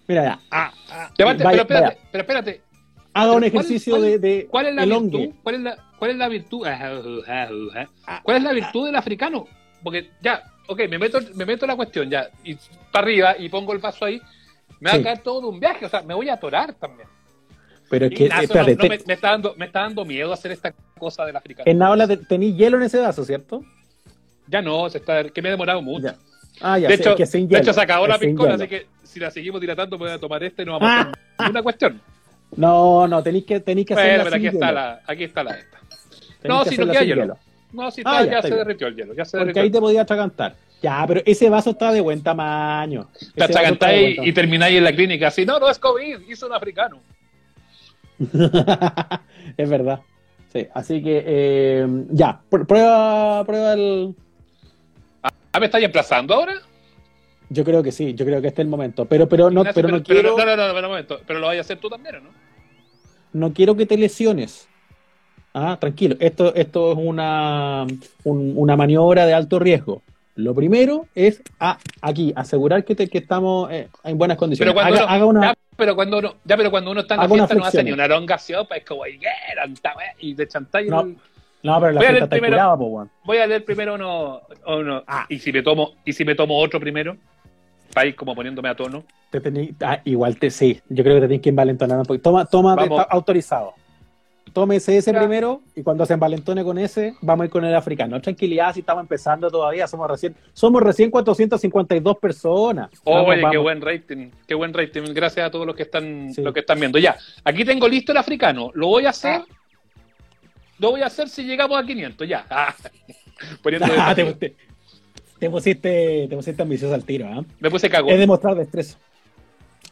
Speaker 1: Mira, ya, ah, ah, vaya-
Speaker 2: pero espérate, pero espérate.
Speaker 1: haga un
Speaker 2: pero ¿cuál-
Speaker 1: ejercicio
Speaker 2: cuál-
Speaker 1: de, de
Speaker 2: ¿Cuál es la
Speaker 1: elongue.
Speaker 2: virtud? ¿Cuál es la, cuál es la virtud? ¿Cuál es la virtud del africano? Porque ya, ok, me meto, me meto la cuestión ya, y para arriba y pongo el vaso ahí, me va
Speaker 1: Sí.
Speaker 2: a caer todo de un viaje, o sea, me voy a atorar también.
Speaker 1: Pero es que,
Speaker 2: Ignacio,
Speaker 1: espérate,
Speaker 2: no- no
Speaker 1: te-
Speaker 2: me, me está dando, me está dando miedo hacer esta cosa del africano.
Speaker 1: en te- tenéis hielo en ese vaso, ¿cierto?
Speaker 2: Ya no, se está, que me he demorado mucho.
Speaker 1: Ya. Ah, ya,
Speaker 2: de,
Speaker 1: sé,
Speaker 2: hecho,
Speaker 1: que
Speaker 2: de hecho, se acabó la piscola, así que si la seguimos dilatando, me voy a tomar este y no vamos a
Speaker 1: Ah.
Speaker 2: hacer ninguna cuestión.
Speaker 1: No, no, tenéis que, tenéis que
Speaker 2: Bueno, pero aquí está
Speaker 1: hielo.
Speaker 2: la, aquí está la esta. No, si no queda hielo. No, si
Speaker 1: Ah,
Speaker 2: está,
Speaker 1: ya,
Speaker 2: ya,
Speaker 1: está
Speaker 2: se
Speaker 1: bien.
Speaker 2: derritió el hielo, ya se
Speaker 1: Porque
Speaker 2: derritió.
Speaker 1: ahí te podía atragantar. Ya, pero ese vaso está de buen tamaño.
Speaker 2: Te atragantáis y,
Speaker 1: tamaño.
Speaker 2: termináis en la clínica así, no, no es COVID, hizo un africano.
Speaker 1: es verdad. Sí, así que eh, ya, pr- prueba, prueba el.
Speaker 2: Ah, ¿me estáis emplazando ahora?
Speaker 1: Yo creo que sí, yo creo que este es el momento. Pero, pero no, pero no
Speaker 2: pero,
Speaker 1: quiero,
Speaker 2: no, no, no, no, un momento. Pero lo vais a hacer tú también, ¿o no?
Speaker 1: no quiero que te lesiones. Ah, tranquilo. Esto, esto es una, un- una maniobra de alto riesgo. Lo primero es ah, aquí asegurar que, te- que estamos eh, en buenas condiciones.
Speaker 2: Pero cuando
Speaker 1: Haga,
Speaker 2: uno, ya, pero cuando uno, ya, pero cuando uno está en la fiesta no hace ni una elongación, pues es como y de chantalle.
Speaker 1: No. No, pero la
Speaker 2: Voy
Speaker 1: está
Speaker 2: primero.
Speaker 1: curada, po, weón.
Speaker 2: Voy a leer primero uno, uno.
Speaker 1: Ah.
Speaker 2: y si me tomo, y si me tomo otro primero, para ir como poniéndome a tono.
Speaker 1: Te tení- ah, igual te sí, yo creo que te tienes que envalentonar un poquito. Toma, toma, está autorizado. Tómese ese
Speaker 2: Ya.
Speaker 1: primero y cuando se envalentone con ese, vamos a ir con el africano. Tranquilidad, si estamos empezando todavía, somos recién, somos recién 452 personas. Vamos,
Speaker 2: Oye, qué buen rating, qué buen rating. Gracias a todos los que están,
Speaker 1: Sí.
Speaker 2: los que están viendo. Ya, aquí tengo listo el africano. Lo voy a hacer. Lo voy a hacer si llegamos a 500, ya. Ah.
Speaker 1: Ah, te, te- te pusiste, te pusiste ambicioso al tiro, ¿ah?
Speaker 2: Me puse cago.
Speaker 1: Es demostrar destreza.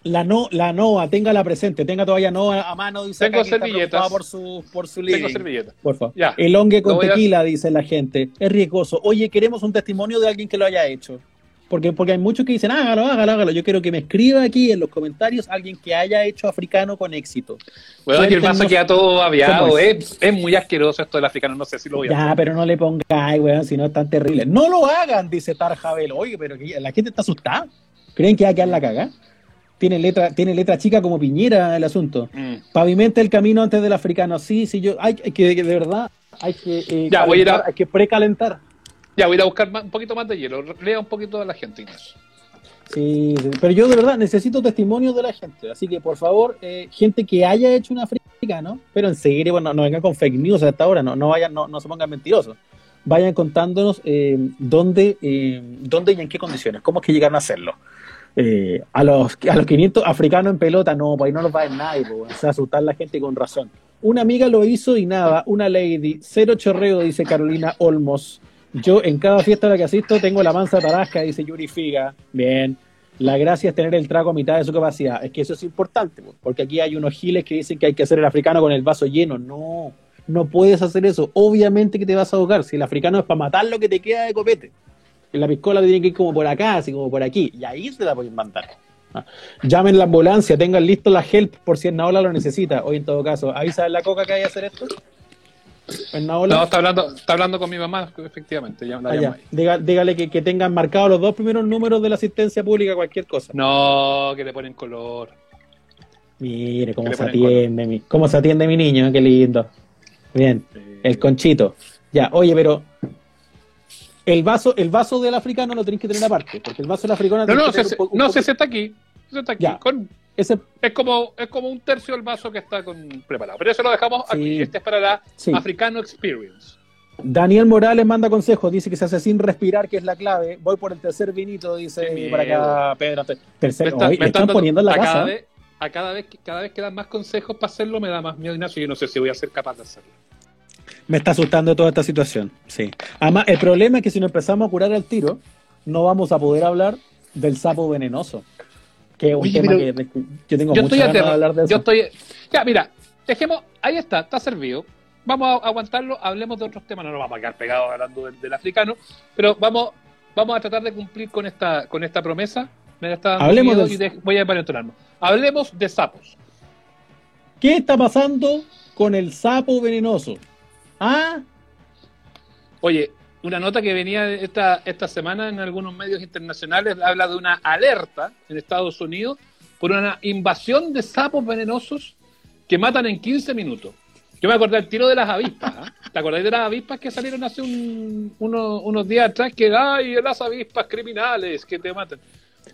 Speaker 1: La no, la NOA, tenga presente, tenga todavía NOA a mano, dice
Speaker 2: Tengo
Speaker 1: acá
Speaker 2: servilletas.
Speaker 1: por su, por su
Speaker 2: Tengo
Speaker 1: living.
Speaker 2: servilleta.
Speaker 1: Por favor.
Speaker 2: Ya.
Speaker 1: El hongue con
Speaker 2: voy a-
Speaker 1: tequila, dice la gente. Es riesgoso. Oye, queremos un testimonio de alguien que lo haya hecho. Porque, porque hay muchos que dicen, hágalo, hágalo, hágalo. Yo quiero que me escriba aquí en los comentarios alguien que haya hecho africano con éxito.
Speaker 2: Bueno, que el vaso queda todo aviado. Es, es muy asqueroso esto del africano. No sé si lo voy a
Speaker 1: Ya, pero no le pongáis, weón, si no es tan terrible. No lo hagan, dice Tarjabel. Oye, pero que la gente está asustada. ¿Creen que va a quedar la caga? Tiene letra, tiene letra chica como piñera el asunto.
Speaker 2: Mm.
Speaker 1: Pavimenta el camino antes del africano. Sí, sí, yo. Hay que, de verdad, hay que. eh,
Speaker 2: Ya, voy a ir a-
Speaker 1: Hay que precalentar.
Speaker 2: Ya, voy a buscar un poquito más de hielo. Lea un poquito de la gente, Ignacio.
Speaker 1: Sí, pero yo de verdad necesito testimonios de la gente. Así que, por favor, eh, gente que haya hecho un africano, pero en serio, bueno, no vengan con fake news hasta ahora, no, vayan, no, se pongan mentirosos. Vayan contándonos eh, dónde, eh, dónde y en qué condiciones, cómo es que llegaron a hacerlo. A, los, a los 500 africanos en pelota, no, pues ahí no los va a ver nadie, pues, o sea, asustar la gente con razón. Una amiga lo hizo y nada, una lady, cero chorreo, dice Carolina Olmos. Yo en cada fiesta a la que asisto tengo la mansa tarasca, dice Yuri Figa. Bien. La gracia es tener el trago a mitad de su capacidad. Es que eso es importante, po, porque aquí hay unos giles que dicen que hay que hacer el africano con el vaso lleno. No, no puedes hacer eso. Obviamente que te vas a ahogar. Si el africano es para matar lo que te queda de copete. La piscola tiene que ir como por acá, así como por aquí. Y ahí se la pueden mandar. Ah. Llamen la ambulancia, tengan listo la help por si en Naola lo necesita. Hoy en todo caso, avisa la coca que hay que hacer esto.
Speaker 2: No, está hablando, está hablando con mi mamá, efectivamente. Ya la
Speaker 1: Ah, ya. Diga- dígale que, que tengan marcados los dos primeros números de la asistencia pública, cualquier cosa.
Speaker 2: No, que le ponen color.
Speaker 1: Mire cómo se atiende, mi, cómo se atiende mi niño, qué lindo. Bien, el conchito. Ya, oye, pero el vaso, el vaso del africano lo tenéis que tener aparte, porque el vaso del africano
Speaker 2: No,
Speaker 1: tenés
Speaker 2: no, se,
Speaker 1: un
Speaker 2: no, se, se está aquí. Se está aquí.
Speaker 1: Ya.
Speaker 2: Con,
Speaker 1: ese,
Speaker 2: es, como, es como un tercio del vaso que está con, preparado. Pero eso lo dejamos
Speaker 1: Sí.
Speaker 2: aquí. Este es para la
Speaker 1: sí.
Speaker 2: Africano Experience.
Speaker 1: Daniel Morales manda consejos, dice que se hace sin respirar, que es la clave. Voy por el tercer vinito, dice para acá Pedro. Te- Tercer,
Speaker 2: Me está- me
Speaker 1: están poniendo en la casa.
Speaker 2: Cada vez, a cada vez, que- cada vez que dan más consejos para hacerlo, me da más miedo, Ignacio. Yo no sé si voy a ser capaz de hacerlo.
Speaker 1: Me está asustando toda esta situación, sí. Además, el problema es que si nos empezamos a curar al tiro, no vamos a poder hablar del sapo venenoso. Que es un
Speaker 2: Oye,
Speaker 1: tema que de- yo tengo
Speaker 2: Yo estoy
Speaker 1: ganas de hablar de eso.
Speaker 2: Yo estoy. Ya, mira, dejemos. Ahí está, está servido. Vamos a aguantarlo. Hablemos de otros temas. No nos vamos a quedar pegados hablando del, del africano. Pero vamos, vamos a tratar de cumplir con esta, con esta promesa. Me está
Speaker 1: Hablemos del-
Speaker 2: y de- voy a. Hablemos de sapos.
Speaker 1: ¿Qué está pasando con el sapo venenoso? Ah,
Speaker 2: Oye, una nota que venía esta, esta semana en algunos medios internacionales habla de una alerta en Estados Unidos por una invasión de sapos venenosos que matan en 15 minutos. Yo me acordé del tiro de las avispas. ¿ah? ¿Te acordás de las avispas que salieron hace un- uno- unos días atrás? Que, ay, las avispas criminales que te matan.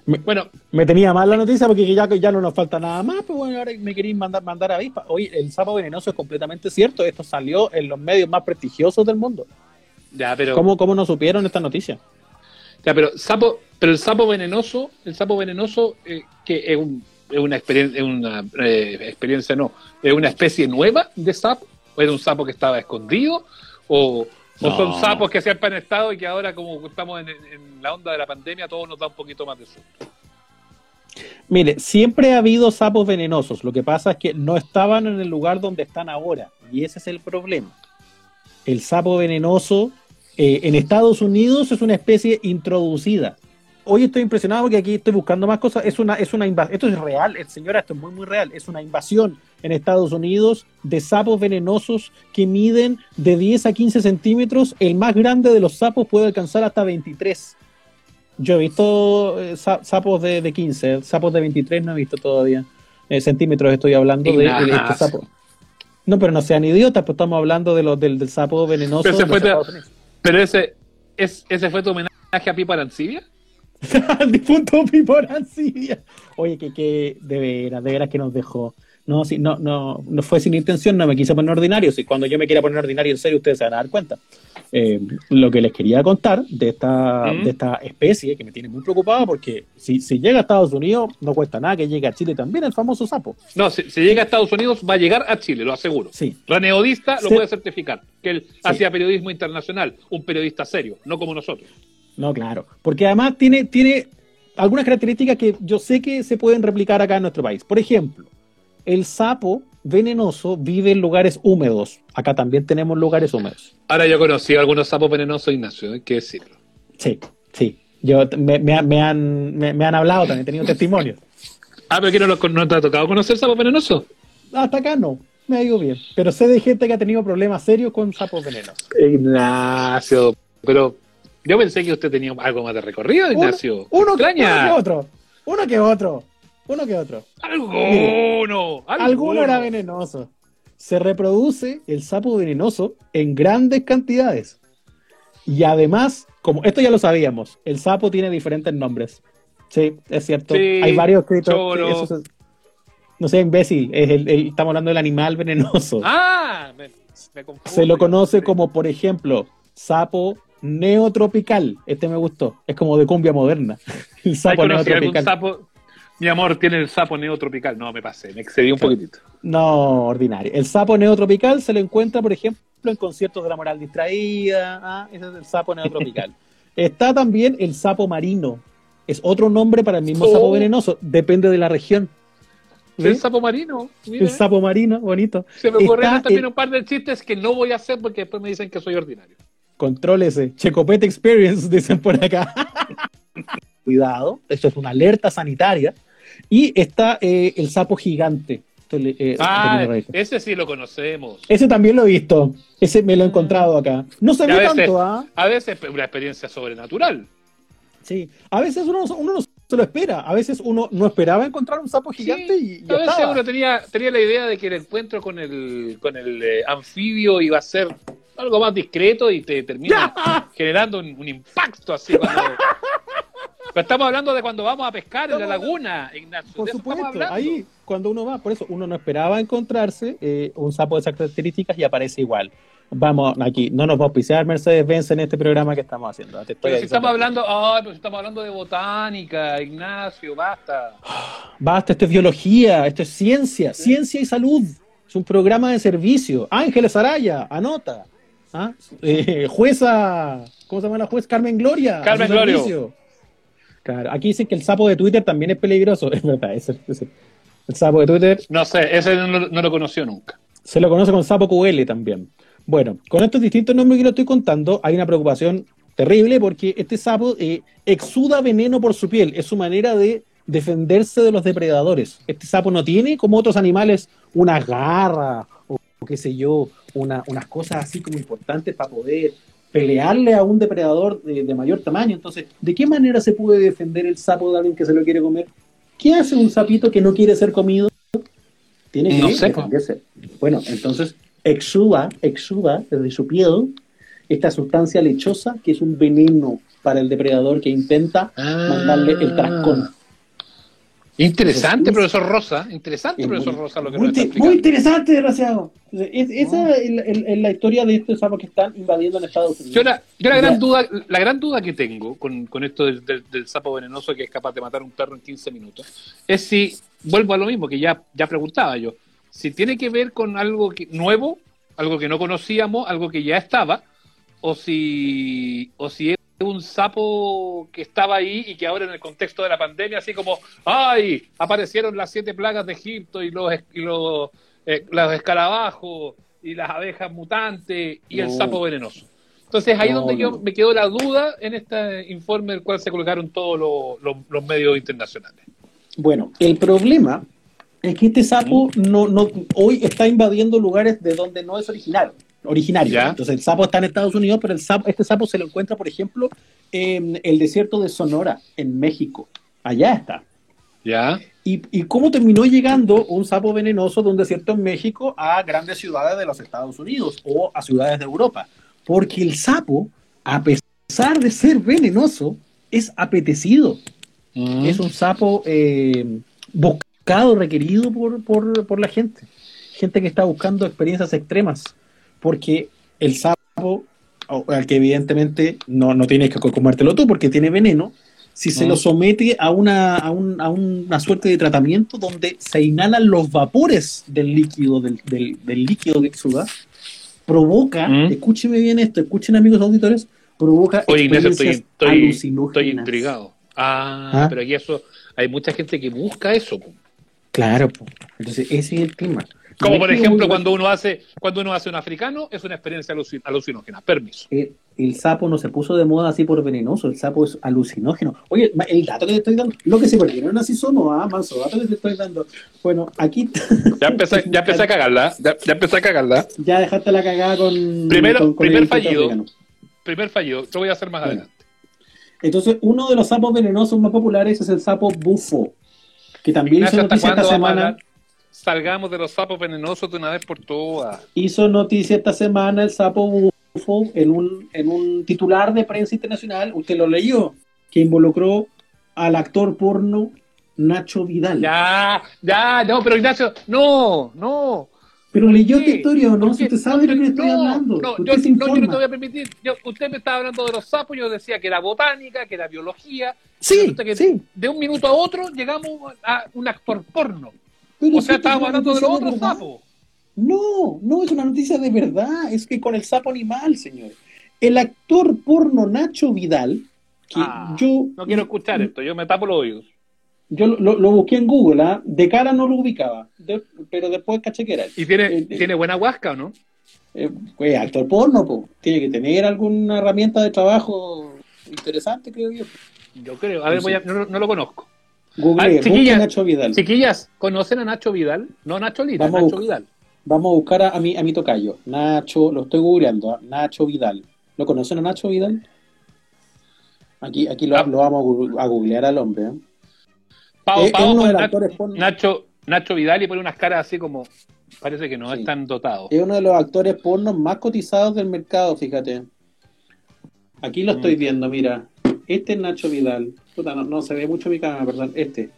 Speaker 1: Me-
Speaker 2: Bueno,
Speaker 1: me tenía mal la noticia porque ya, ya no nos falta nada más, pues bueno, ahora me queréis mandar, mandar a avispa. Oye, el sapo venenoso es completamente cierto. Esto salió en los medios más prestigiosos del mundo.
Speaker 2: Ya, pero...
Speaker 1: ¿Cómo, cómo no supieron esta noticia?
Speaker 2: Ya, pero sapo, pero el sapo venenoso, el sapo venenoso, eh, que es, un- es una experiencia, es una eh, experiencia no, es una especie nueva de sapo, o era un sapo que estaba escondido, o, son sapos que siempre han estado y que ahora como estamos en, en la onda de la pandemia, todo nos da un poquito más de susto.
Speaker 1: Mire, siempre ha habido sapos venenosos. Lo que pasa es que no estaban en el lugar donde están ahora. Y ese es el problema. El sapo venenoso eh, en Estados Unidos es una especie introducida. Hoy estoy impresionado porque aquí estoy buscando más cosas. Es una, es una invasión. Esto es real, señora, esto es muy, muy real. Es una invasión en Estados Unidos de sapos venenosos que miden de 10 a 15 centímetros. El más grande de los sapos puede alcanzar hasta 23. Yo he visto eh, sa- sapos de, de 15, sapos de 23 no he visto todavía. Eh, centímetros estoy hablando de, de este sapo. No, pero no sean idiotas, pues estamos hablando de los, del, del sapo venenoso.
Speaker 2: Pero
Speaker 1: de
Speaker 2: fue de-. Pero ese, es, ese fue tu homenaje a Pipa Arancibia.
Speaker 1: Al difunto Pipo Arancibia. Oye, que, que de veras, de veras que nos dejó. No, sí, no, no, no fue sin intención, no me quise poner ordinario. Si cuando yo me quiera poner ordinario en serio, ustedes se van a dar cuenta. Eh, lo que les quería contar de esta,
Speaker 2: ¿Mm?
Speaker 1: de esta especie que me tiene muy preocupado porque si, si llega a Estados Unidos, no cuesta nada que llegue a Chile también el famoso sapo.
Speaker 2: No, si, si llega a Estados Unidos, va a llegar a Chile, lo aseguro.
Speaker 1: Sí,
Speaker 2: René Odista lo
Speaker 1: Sí.
Speaker 2: puede certificar, que él hacía periodismo internacional, un periodista serio, no como nosotros.
Speaker 1: no, claro. Porque además tiene, tiene algunas características que yo sé que se pueden replicar acá en nuestro país. Por ejemplo, el sapo venenoso vive en lugares húmedos. Acá también tenemos lugares húmedos.
Speaker 2: Ahora yo conocí a algunos sapos venenosos, Ignacio, hay que decirlo.
Speaker 1: Sí, sí. Yo, me, me- me han, me, me han hablado también, he tenido testimonios.
Speaker 2: Ah, pero que no, no te ha tocado conocer sapos venenosos.
Speaker 1: Hasta acá no, me ha ido bien. Pero sé de gente que ha tenido problemas serios con sapos venenosos.
Speaker 2: Ignacio, pero yo pensé que usted tenía algo más de recorrido, Ignacio.
Speaker 1: Uno, uno que otro. Uno que otro. Uno que otro.
Speaker 2: Alguno.
Speaker 1: Alguno era venenoso. Se reproduce el sapo venenoso en grandes cantidades. Y además, como esto ya lo sabíamos, el sapo tiene diferentes nombres. Sí, es cierto.
Speaker 2: Sí,
Speaker 1: Hay varios escritos.
Speaker 2: choro.
Speaker 1: eso no sé, imbécil. Es el- el- estamos hablando del animal venenoso.
Speaker 2: Ah, me, me confundo.
Speaker 1: Se lo conoce
Speaker 2: Sí.
Speaker 1: como, por ejemplo, sapo neotropical. Este me gustó. Es como de cumbia moderna. El
Speaker 2: ¿Hay
Speaker 1: sapo
Speaker 2: conocido algún
Speaker 1: neotropical.
Speaker 2: sapo? Mi amor tiene el sapo neotropical. No, me pasé, me excedí un poquitito.
Speaker 1: No, ordinario. El sapo neotropical se lo encuentra, por ejemplo, en conciertos de la moral distraída. Ah, ese es el sapo neotropical. Está también el sapo marino. Es otro nombre para el mismo
Speaker 2: Oh.
Speaker 1: sapo venenoso. Depende de la región. ¿Sí?
Speaker 2: El sapo marino. mira.
Speaker 1: El sapo marino, bonito.
Speaker 2: Se me ocurrieron también
Speaker 1: el-
Speaker 2: un par de chistes que no voy a hacer porque después me dicen que soy ordinario.
Speaker 1: Contrólese. Checopete Experience, dicen por acá. Cuidado, esto es una alerta sanitaria. Y está eh, el sapo gigante. Eh,
Speaker 2: Ah, ese sí lo conocemos.
Speaker 1: Ese también lo he visto. Ese me lo he encontrado acá. No se
Speaker 2: Y a
Speaker 1: ve tanto, ¿ah?
Speaker 2: A veces es una experiencia sobrenatural.
Speaker 1: Sí. A veces uno, uno no se lo espera. A veces uno no esperaba encontrar un sapo gigante
Speaker 2: Sí,
Speaker 1: y
Speaker 2: a
Speaker 1: ya
Speaker 2: veces
Speaker 1: estaba.
Speaker 2: uno tenía, tenía la idea de que el encuentro con el, con el eh, anfibio iba a ser algo más discreto y te termina generando un, un impacto así cuando... Pero estamos hablando de cuando vamos a pescar en la laguna, Ignacio.
Speaker 1: Por supuesto, ahí cuando uno va, por eso uno no esperaba encontrarse eh, un sapo de esas características y aparece igual. Vamos, aquí, no nos va a auspiciar Mercedes-Benz en este programa que estamos haciendo. Te estoy
Speaker 2: Pero si estamos hablando, ay, pero si estamos hablando de botánica, Ignacio, basta.
Speaker 1: Basta, esto es biología, esto es ciencia, ciencia y salud. Es un programa de servicio. Ángeles Araya, anota. ¿Ah? Eh, jueza, ¿cómo se llama la juez? Carmen Gloria.
Speaker 2: Carmen
Speaker 1: servicio. Claro, aquí dicen que el sapo de Twitter también es peligroso. Es verdad, ese, ese- el sapo de Twitter
Speaker 2: No sé, ese no, lo- no lo conoció nunca.
Speaker 1: se lo conoce con sapo QL también. Bueno, con estos distintos nombres que lo estoy contando, hay una preocupación terrible porque este sapo eh, exuda veneno por su piel. Es su manera de defenderse de los depredadores. Este sapo no tiene, como otros animales, unas garras o, o qué sé yo, una- unas cosas así como importantes para poder pelearle a un depredador de, de mayor tamaño. Entonces, ¿de qué manera se puede defender el sapo de alguien que se lo quiere comer? ¿Qué hace un sapito que no quiere ser comido? Tiene que
Speaker 2: No
Speaker 1: defenderse. Bueno, entonces exuda, exuda desde su piel esta sustancia lechosa que es un veneno para el depredador que intenta mandarle el trascón.
Speaker 2: Interesante,
Speaker 1: Entonces,
Speaker 2: profesor Rosa. Interesante,
Speaker 1: Es
Speaker 2: profesor
Speaker 1: muy-
Speaker 2: Rosa, lo que
Speaker 1: muy,
Speaker 2: nos está
Speaker 1: muy interesante, desgraciado. Es- esa es, la- es- es la historia de estos sapos que están invadiendo en Estados Unidos.
Speaker 2: Yo la, yo la gran duda, la gran duda que tengo con, con esto del, del- del sapo venenoso que es capaz de matar a un perro en 15 minutos es si, vuelvo a lo mismo que ya, ya preguntaba yo, si tiene que ver con algo que, nuevo, algo que no conocíamos, algo que ya estaba, o si, o si es un sapo que estaba ahí y que ahora en el contexto de la pandemia, así como, ¡ay! Aparecieron las siete plagas de Egipto y los, es- y los, eh, los escarabajos y las abejas mutantes y el sapo venenoso. Entonces ahí es
Speaker 1: No,
Speaker 2: donde yo me quedó la duda en este informe del cual se colocaron todos los, los- los medios internacionales.
Speaker 1: Bueno, el problema es que este sapo no, no, hoy está invadiendo lugares de donde no es originario. Originario.
Speaker 2: Ya.
Speaker 1: Entonces el sapo está en Estados Unidos, pero el sapo, este sapo se lo encuentra, por ejemplo, en el desierto de Sonora, en México. Allá está.
Speaker 2: ¿Ya?
Speaker 1: ¿Y, y cómo terminó llegando un sapo venenoso de un desierto en México a grandes ciudades de los Estados Unidos o a ciudades de Europa? Porque el sapo, a pesar de ser venenoso, es apetecido.
Speaker 2: Mm.
Speaker 1: Es un sapo eh, buscado, requerido por, por, por la gente. Gente que está buscando experiencias extremas. Porque el sapo, al que evidentemente no, no tienes que comértelo tú porque tiene veneno, si se
Speaker 2: Mm.
Speaker 1: lo somete a una, a, un- a una suerte de tratamiento donde se inhalan los vapores del líquido, del, del- del líquido que exuda, provoca,
Speaker 2: Mm.
Speaker 1: escúcheme bien esto, escuchen amigos auditores, provoca
Speaker 2: Oye, Ignacio, estoy,
Speaker 1: experiencias
Speaker 2: estoy,
Speaker 1: alucinógenas.
Speaker 2: estoy intrigado. Ah,
Speaker 1: ¿Ah?
Speaker 2: pero aquí eso, hay mucha gente que busca eso.
Speaker 1: Claro, entonces ese es el tema.
Speaker 2: Como por ejemplo cuando uno hace cuando uno hace un africano, es una experiencia alucin- alucinógena. Permiso.
Speaker 1: el, el sapo no se puso de moda así por venenoso, el sapo es alucinógeno. Oye, el dato que te estoy dando, lo que se perdieron así son, ah, manso, dato que te estoy dando. Bueno, aquí
Speaker 2: Ya empecé, ya empecé a cagarla. Ya, ya empecé a cagarla.
Speaker 1: ya dejaste la cagada con.
Speaker 2: Primero-
Speaker 1: con- con
Speaker 2: primer fallido.
Speaker 1: africano.
Speaker 2: Primer fallo. Lo voy a hacer más
Speaker 1: Bueno.
Speaker 2: adelante.
Speaker 1: Entonces, uno de los sapos venenosos más populares es el sapo bufo, que también
Speaker 2: Ignacio,
Speaker 1: hizo
Speaker 2: ¿hasta
Speaker 1: noticia esta semana.
Speaker 2: Salgamos de los sapos venenosos de una vez por todas.
Speaker 1: Hizo noticia esta semana el sapo bufo en un, en un titular de prensa internacional, usted lo leyó, que involucró al actor porno Nacho Vidal.
Speaker 2: Ya, ya, no, pero Ignacio, no, no.
Speaker 1: Pero leyó esta historia o no,
Speaker 2: ¿Por
Speaker 1: si usted sabe de
Speaker 2: No,
Speaker 1: qué le estoy
Speaker 2: no,
Speaker 1: hablando.
Speaker 2: No,
Speaker 1: ¿Por
Speaker 2: yo,
Speaker 1: se
Speaker 2: no, yo no te voy a permitir. Yo- usted me estaba hablando de los sapos, yo decía que era botánica, que era biología.
Speaker 1: Sí,
Speaker 2: que
Speaker 1: sí.
Speaker 2: De un minuto a otro llegamos a un actor porno.
Speaker 1: Pero
Speaker 2: o sea,
Speaker 1: esta es
Speaker 2: estábamos
Speaker 1: una
Speaker 2: hablando de otros
Speaker 1: verdad.
Speaker 2: sapos.
Speaker 1: No, no es una noticia de verdad, es que con el sapo animal, señor. El actor porno Nacho Vidal, que
Speaker 2: Ah,
Speaker 1: yo,
Speaker 2: No quiero escuchar esto, yo me tapo los oídos.
Speaker 1: yo lo, lo busqué en Google, ¿ah? de cara no lo ubicaba, de- pero después caché que era.
Speaker 2: ¿Y tiene,
Speaker 1: Eh, eh,
Speaker 2: tiene buena huasca o no?
Speaker 1: Eh, pues, actor porno, po. tiene que tener alguna herramienta de trabajo interesante, creo yo.
Speaker 2: Yo creo. A ver, voy a- no, no lo conozco.
Speaker 1: Google,
Speaker 2: Ah,
Speaker 1: busque
Speaker 2: chiquilla,
Speaker 1: Nacho Vidal.
Speaker 2: Chiquillas, ¿conocen a Nacho Vidal? No Nacho Lira,
Speaker 1: Vamos
Speaker 2: Nacho. Vidal.
Speaker 1: Vamos a buscar a, a mi, a mi tocayo, Nacho, lo estoy googleando, ¿ah? Nacho Vidal. ¿Lo conocen a Nacho Vidal? Aquí, aquí lo,
Speaker 2: Ah.
Speaker 1: lo vamos a googlear al hombre. ¿eh?
Speaker 2: Pau,
Speaker 1: Es- es
Speaker 2: Pau,
Speaker 1: uno
Speaker 2: con
Speaker 1: de los
Speaker 2: Na-
Speaker 1: actores porno.
Speaker 2: Nacho, Nacho Vidal y pone unas caras así como. Parece que no
Speaker 1: Sí.
Speaker 2: están dotados.
Speaker 1: Es uno de los actores pornos más cotizados del mercado, fíjate. Aquí lo
Speaker 2: Mm.
Speaker 1: estoy viendo, mira. Este es Nacho Vidal. Puta, no, no se ve mucho mi cámara, perdón. Este.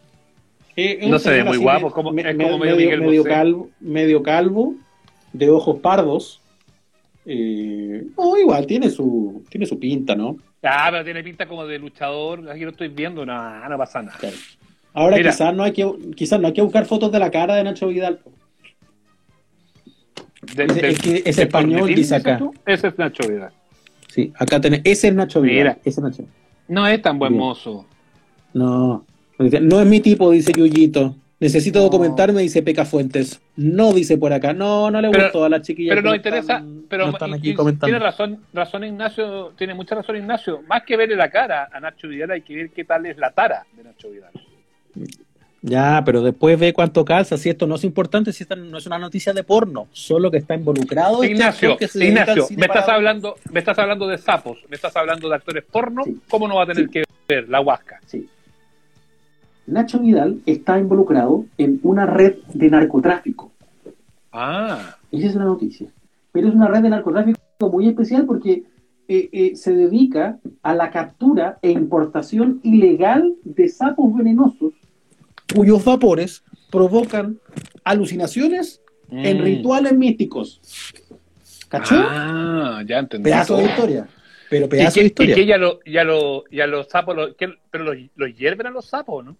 Speaker 1: Es- es
Speaker 2: No se ve muy guapo, como-
Speaker 1: me-
Speaker 2: es como medio
Speaker 1: medio, medio calvo, medio calvo, de ojos pardos. Eh, no, igual, tiene su, tiene su pinta, ¿no?
Speaker 2: Ah, pero tiene pinta como de luchador. Aquí lo estoy viendo. No, no pasa nada.
Speaker 1: Claro. Ahora
Speaker 2: Mira.
Speaker 1: quizás no hay que quizás no hay que buscar fotos de la cara de Nacho Vidal.
Speaker 2: De-
Speaker 1: Es-
Speaker 2: de-
Speaker 1: es que es
Speaker 2: de
Speaker 1: español, dice acá.
Speaker 2: Ese es Nacho Vidal.
Speaker 1: Sí, acá tenés. Ese es Nacho Vidal.
Speaker 2: Mira.
Speaker 1: Ese es Nacho.
Speaker 2: No es tan buen
Speaker 1: Bien.
Speaker 2: mozo.
Speaker 1: No, no es mi tipo, dice Yuyito. Necesito
Speaker 2: No.
Speaker 1: documentarme, dice Peca Fuentes. No dice por acá. No, no le
Speaker 2: Pero-
Speaker 1: gustó a la chiquilla.
Speaker 2: Pero nos
Speaker 1: no
Speaker 2: interesa,
Speaker 1: están-
Speaker 2: pero
Speaker 1: no aquí
Speaker 2: y
Speaker 1: comentando.
Speaker 2: tiene razón, razón Ignacio, tiene mucha razón Ignacio. Más que verle la cara a Nacho Vidal, hay que ver qué tal es la tara de Nacho Vidal.
Speaker 1: Ya, pero después ve cuánto calza. Si esto no es importante, si esta no es una noticia de porno, solo que está involucrado.
Speaker 2: Ignacio,
Speaker 1: que se
Speaker 2: Ignacio, me estás
Speaker 1: para-
Speaker 2: hablando, me estás hablando de sapos, me estás hablando de actores porno,
Speaker 1: Sí.
Speaker 2: ¿cómo no va a tener
Speaker 1: Sí.
Speaker 2: que ver la huasca?
Speaker 1: Sí. Nacho Vidal está involucrado en una red de narcotráfico.
Speaker 2: Ah,
Speaker 1: Esa es la noticia. Pero es una red de narcotráfico muy especial porque eh, eh, se dedica a la captura e importación ilegal de sapos venenosos cuyos vapores provocan alucinaciones en
Speaker 2: Mm.
Speaker 1: rituales místicos. ¿Cachó?
Speaker 2: Ah, ya entendí.
Speaker 1: pedazo de historia. Pero
Speaker 2: ¿Y
Speaker 1: pedazo
Speaker 2: que,
Speaker 1: de
Speaker 2: y
Speaker 1: historia.
Speaker 2: que ya, lo, ya, lo, ya los sapos, lo- que- pero los, los hierven a los sapos, ¿no?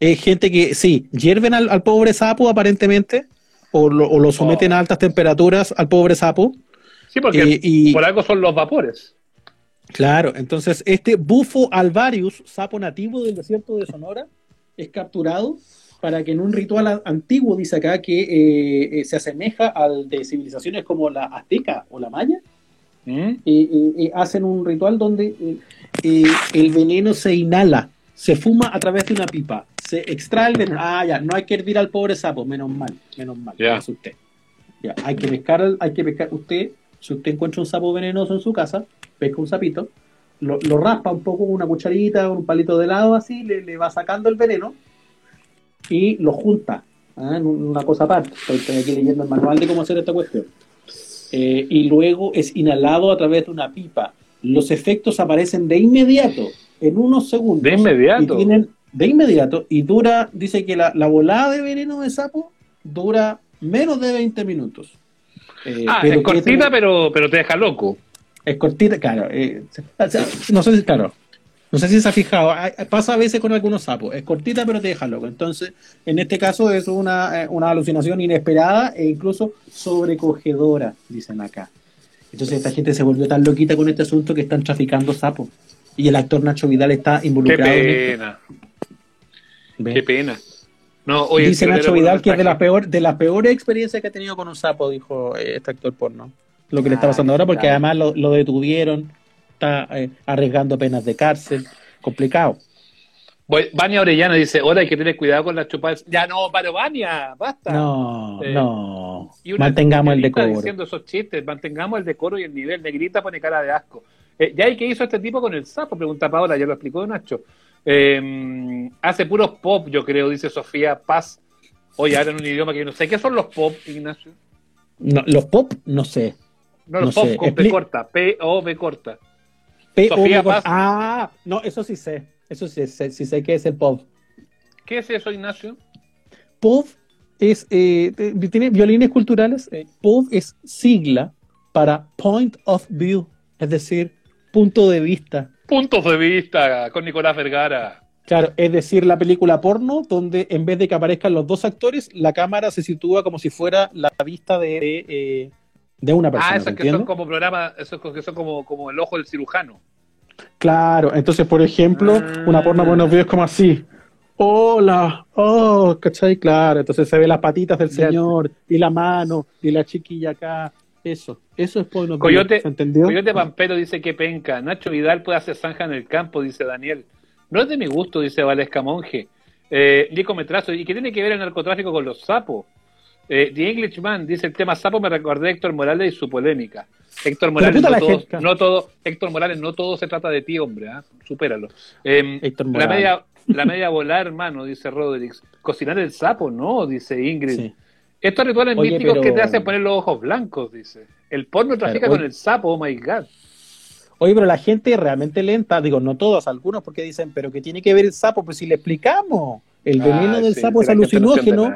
Speaker 1: Es gente que, sí, hierven al, al pobre sapo aparentemente, o lo, o lo someten
Speaker 2: Oh.
Speaker 1: a altas temperaturas al pobre sapo.
Speaker 2: Sí, porque
Speaker 1: Eh, y-
Speaker 2: por algo son los vapores.
Speaker 1: Claro, entonces este bufo alvarius, sapo nativo del desierto de Sonora, es capturado para que en un ritual antiguo, dice acá, que eh, eh, se asemeja al de civilizaciones como la azteca o la maya,
Speaker 2: ¿Mm?
Speaker 1: eh, eh, hacen un ritual donde el veneno se inhala, se fuma a través de una pipa, se extrae el veneno. Ah, ya, no hay que hervir al pobre sapo, menos mal, menos mal,
Speaker 2: Ya.
Speaker 1: es usted. Ya, hay que pescar, hay que pescar, usted, si usted encuentra un sapo venenoso en su casa, pesca un sapito, lo, lo raspa un poco con una cucharita, un palito de helado así, le, le va sacando el veneno y lo junta ¿ah? en un- una cosa aparte. Estoy, aquí leyendo el manual de cómo hacer esta cuestión. Eh, y luego es inhalado a través de una pipa. los efectos aparecen de inmediato, en unos segundos.
Speaker 2: De inmediato.
Speaker 1: Y tienen, de inmediato, y dura, dice que la, la volada de veneno de sapo dura menos de 20 minutos. Eh,
Speaker 2: Ah,
Speaker 1: pero
Speaker 2: es cortita,
Speaker 1: te-
Speaker 2: pero, pero te deja loco.
Speaker 1: Es cortita, claro. eh, no sé si, claro. No sé si se ha fijado. Pasa a veces con algunos sapos. Es cortita, pero te deja loco. Entonces, en este caso es una, eh, una alucinación inesperada e incluso sobrecogedora, dicen acá. Entonces, esta gente se volvió tan loquita con este asunto que están traficando sapos. Y el actor Nacho Vidal está
Speaker 2: Qué
Speaker 1: involucrado en
Speaker 2: pena, qué pena. No, oye,
Speaker 1: Dice Nacho Vidal que es de las peor, de las peores experiencias que ha tenido con un sapo, dijo eh, este actor porno. Lo que le está pasando ahora, porque
Speaker 3: claro.
Speaker 1: además lo, lo detuvieron, está eh, arriesgando penas de cárcel. Complicado.
Speaker 2: Voy- Vania Orellana dice, ahora hay que tener cuidado con las chupadas. Ya no, pero Vania, basta.
Speaker 1: No,
Speaker 2: Eh,
Speaker 1: no.
Speaker 2: Y una
Speaker 1: Mantengamos el decoro.
Speaker 2: diciendo esos chistes, mantengamos el decoro y el nivel. Negrita pone cara de asco. Eh, ¿Ya y qué hizo este tipo con el sapo? Pregunta Paola, ya lo explicó Nacho. Eh, hace puros pop, yo creo, dice Sofía Paz. Oye, ahora en un idioma que yo no sé. ¿Qué son los pop, Ignacio?
Speaker 1: No, los pop, no sé.
Speaker 2: No,
Speaker 1: No
Speaker 2: pop
Speaker 1: sé,
Speaker 2: con P corta, P-O-B corta.
Speaker 1: P
Speaker 2: Sofía
Speaker 1: O
Speaker 2: Paz.
Speaker 1: Ah, no, eso sí sé. Eso sí sé, sí sé que es el pop.
Speaker 2: ¿Qué es eso, Ignacio?
Speaker 1: POV es, eh, tiene violines culturales. eh, POV es sigla para Point of View, es decir, punto de vista.
Speaker 2: Puntos de vista con Nicolás Vergara.
Speaker 1: Claro, es decir, la película porno donde en vez de que aparezcan los dos actores, la cámara se sitúa como si fuera la vista de, de, eh, de una persona.
Speaker 2: Ah, esos
Speaker 1: ¿me
Speaker 2: que son como programas, esos que son como, como el ojo del cirujano.
Speaker 1: Claro, entonces, por ejemplo,
Speaker 2: Ah.
Speaker 1: una porno buenos videos como así. Hola, oh, ¿cachai? Claro, entonces se ve las patitas del
Speaker 2: Ya.
Speaker 1: señor y la mano y la chiquilla acá. Eso, eso es porno.
Speaker 2: Coyote,
Speaker 1: ¿se entendió?
Speaker 2: Coyote Pampero dice que penca. Nacho Vidal puede hacer zanja en el campo, dice Daniel. No es de mi gusto, dice Valesca Monje. Eh, Nico Metrazo, ¿y qué tiene que ver el narcotráfico con los sapos? Eh, The Englishman dice el tema sapo me recordé a Héctor Morales y su polémica. Héctor Morales, no todo, no todo, Héctor Morales, no todo se trata de ti, hombre, ¿ah? supéralo. Eh,
Speaker 1: Héctor
Speaker 2: la media, la media volar, hermano, dice Rodríguez. Cocinar el sapo, no, dice Ingrid.
Speaker 1: Sí.
Speaker 2: Estos rituales
Speaker 1: Oye,
Speaker 2: místicos
Speaker 1: pero-
Speaker 2: que te hacen poner los ojos blancos, dice. El porno trafica con el sapo, oh my god.
Speaker 1: Oye, pero la gente realmente lenta, digo, no todas, algunos, porque dicen, pero ¿qué tiene que ver el sapo? Pues si le explicamos, el veneno
Speaker 2: Ah,
Speaker 1: del
Speaker 2: sí,
Speaker 1: sapo es
Speaker 2: no
Speaker 1: alucinógeno.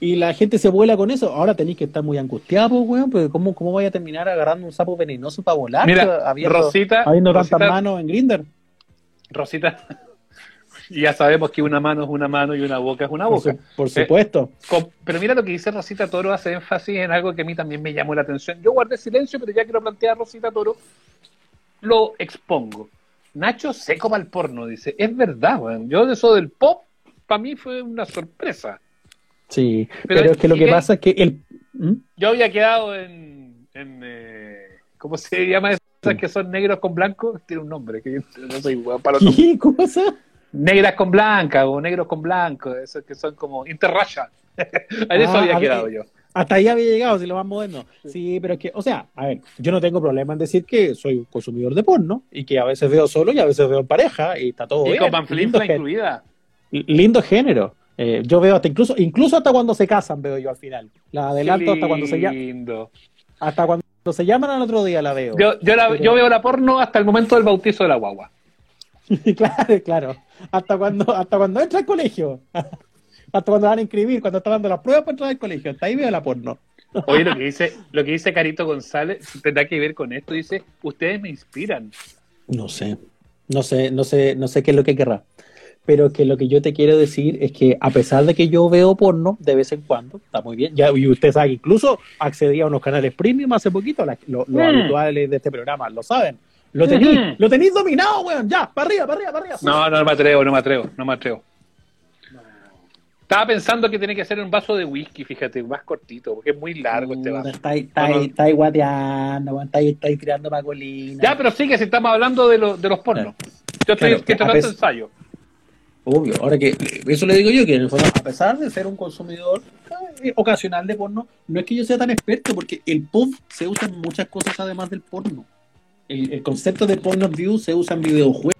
Speaker 1: Y la gente se vuela con eso. Ahora tenéis que estar muy angustiados, weón, porque ¿cómo, ¿cómo vaya a terminar agarrando un sapo venenoso para volar?
Speaker 2: Mira,
Speaker 1: habiendo,
Speaker 2: Rosita,
Speaker 1: habiendo tantas manos en Grinder.
Speaker 2: Rosita, y ya sabemos que una mano es una mano y una boca es una
Speaker 1: Por,
Speaker 2: boca.
Speaker 1: su- por supuesto.
Speaker 2: Com- Pero mira lo que dice Rosita Toro, hace énfasis en algo que a mí también me llamó la atención. Yo guardé silencio, pero ya quiero plantear Rosita Toro. Lo expongo. Nacho seco para el porno, dice. Es verdad, weón. Yo de eso del pop, para mí fue una sorpresa.
Speaker 1: Sí,
Speaker 2: Pero,
Speaker 1: pero, es que lo
Speaker 2: ¿y
Speaker 1: que pasa es que el... ¿Mm?
Speaker 2: Yo había quedado en. en eh, ¿Cómo se llama esas que son negros con blanco? Tiene un nombre, que yo no soy weón para los.
Speaker 1: ¿Qué cosa?
Speaker 2: Negras con blanca o negros con blanco, esos que son como interracial. en eso
Speaker 1: Ah,
Speaker 2: había quedado yo.
Speaker 1: Hasta ahí había llegado, si lo más moderno. Sí, pero es que, o sea, a ver, yo no tengo problema en decir que soy un consumidor de porno y que a veces veo solo y a veces veo en pareja y está todo
Speaker 2: Y
Speaker 1: bien.
Speaker 2: con
Speaker 1: Lindo,
Speaker 2: panflinfla
Speaker 1: gen-
Speaker 2: incluida.
Speaker 1: lindo género. Eh, yo veo hasta incluso, incluso hasta cuando se casan veo yo al final. La adelanto hasta cuando se llaman, hasta cuando se llaman al otro día la veo.
Speaker 2: Yo, yo, la-
Speaker 1: Pero-
Speaker 2: yo veo la porno hasta el momento del bautizo de la guagua.
Speaker 1: claro, claro. Hasta cuando, hasta cuando entra al colegio. hasta cuando van a inscribir, cuando están dando las pruebas para entrar al colegio. Hasta ahí veo la porno.
Speaker 2: Oye, lo que dice, lo que dice Carito González tendrá que ver con esto. Dice, ustedes me inspiran.
Speaker 1: No sé, no sé, no sé, no sé qué es lo que querrá. Pero que lo que yo te quiero decir es que a pesar de que yo veo porno de vez en cuando, está muy bien. Ya, y usted sabe, incluso accedí a unos canales premium hace poquito, la- lo- los
Speaker 2: Mm.
Speaker 1: habituales de este programa, lo saben. Lo tenéis,
Speaker 2: Ujú.
Speaker 1: lo tenéis dominado, weón, ya, para arriba, para arriba, para arriba.
Speaker 2: No, no me atrevo, no me atrevo, no me atrevo. Estaba pensando que tiene que ser un vaso de whisky, fíjate, más cortito, porque es muy largo este vaso.
Speaker 1: Está ahí, está
Speaker 2: No,
Speaker 1: está ahí guateando, weón, está ahí, está ahí tirando para colina.
Speaker 2: Ya, pero sí que si estamos hablando de, lo- de los pornos. Yo estoy
Speaker 1: Claro,
Speaker 2: que tratando ensayo.
Speaker 1: Obvio, ahora que eso le digo yo, que en el fondo, a pesar de ser un consumidor eh, ocasional de porno, no es que yo sea tan experto, porque el POV se usa en muchas cosas además del porno. El, el concepto de porno view se usa en videojuegos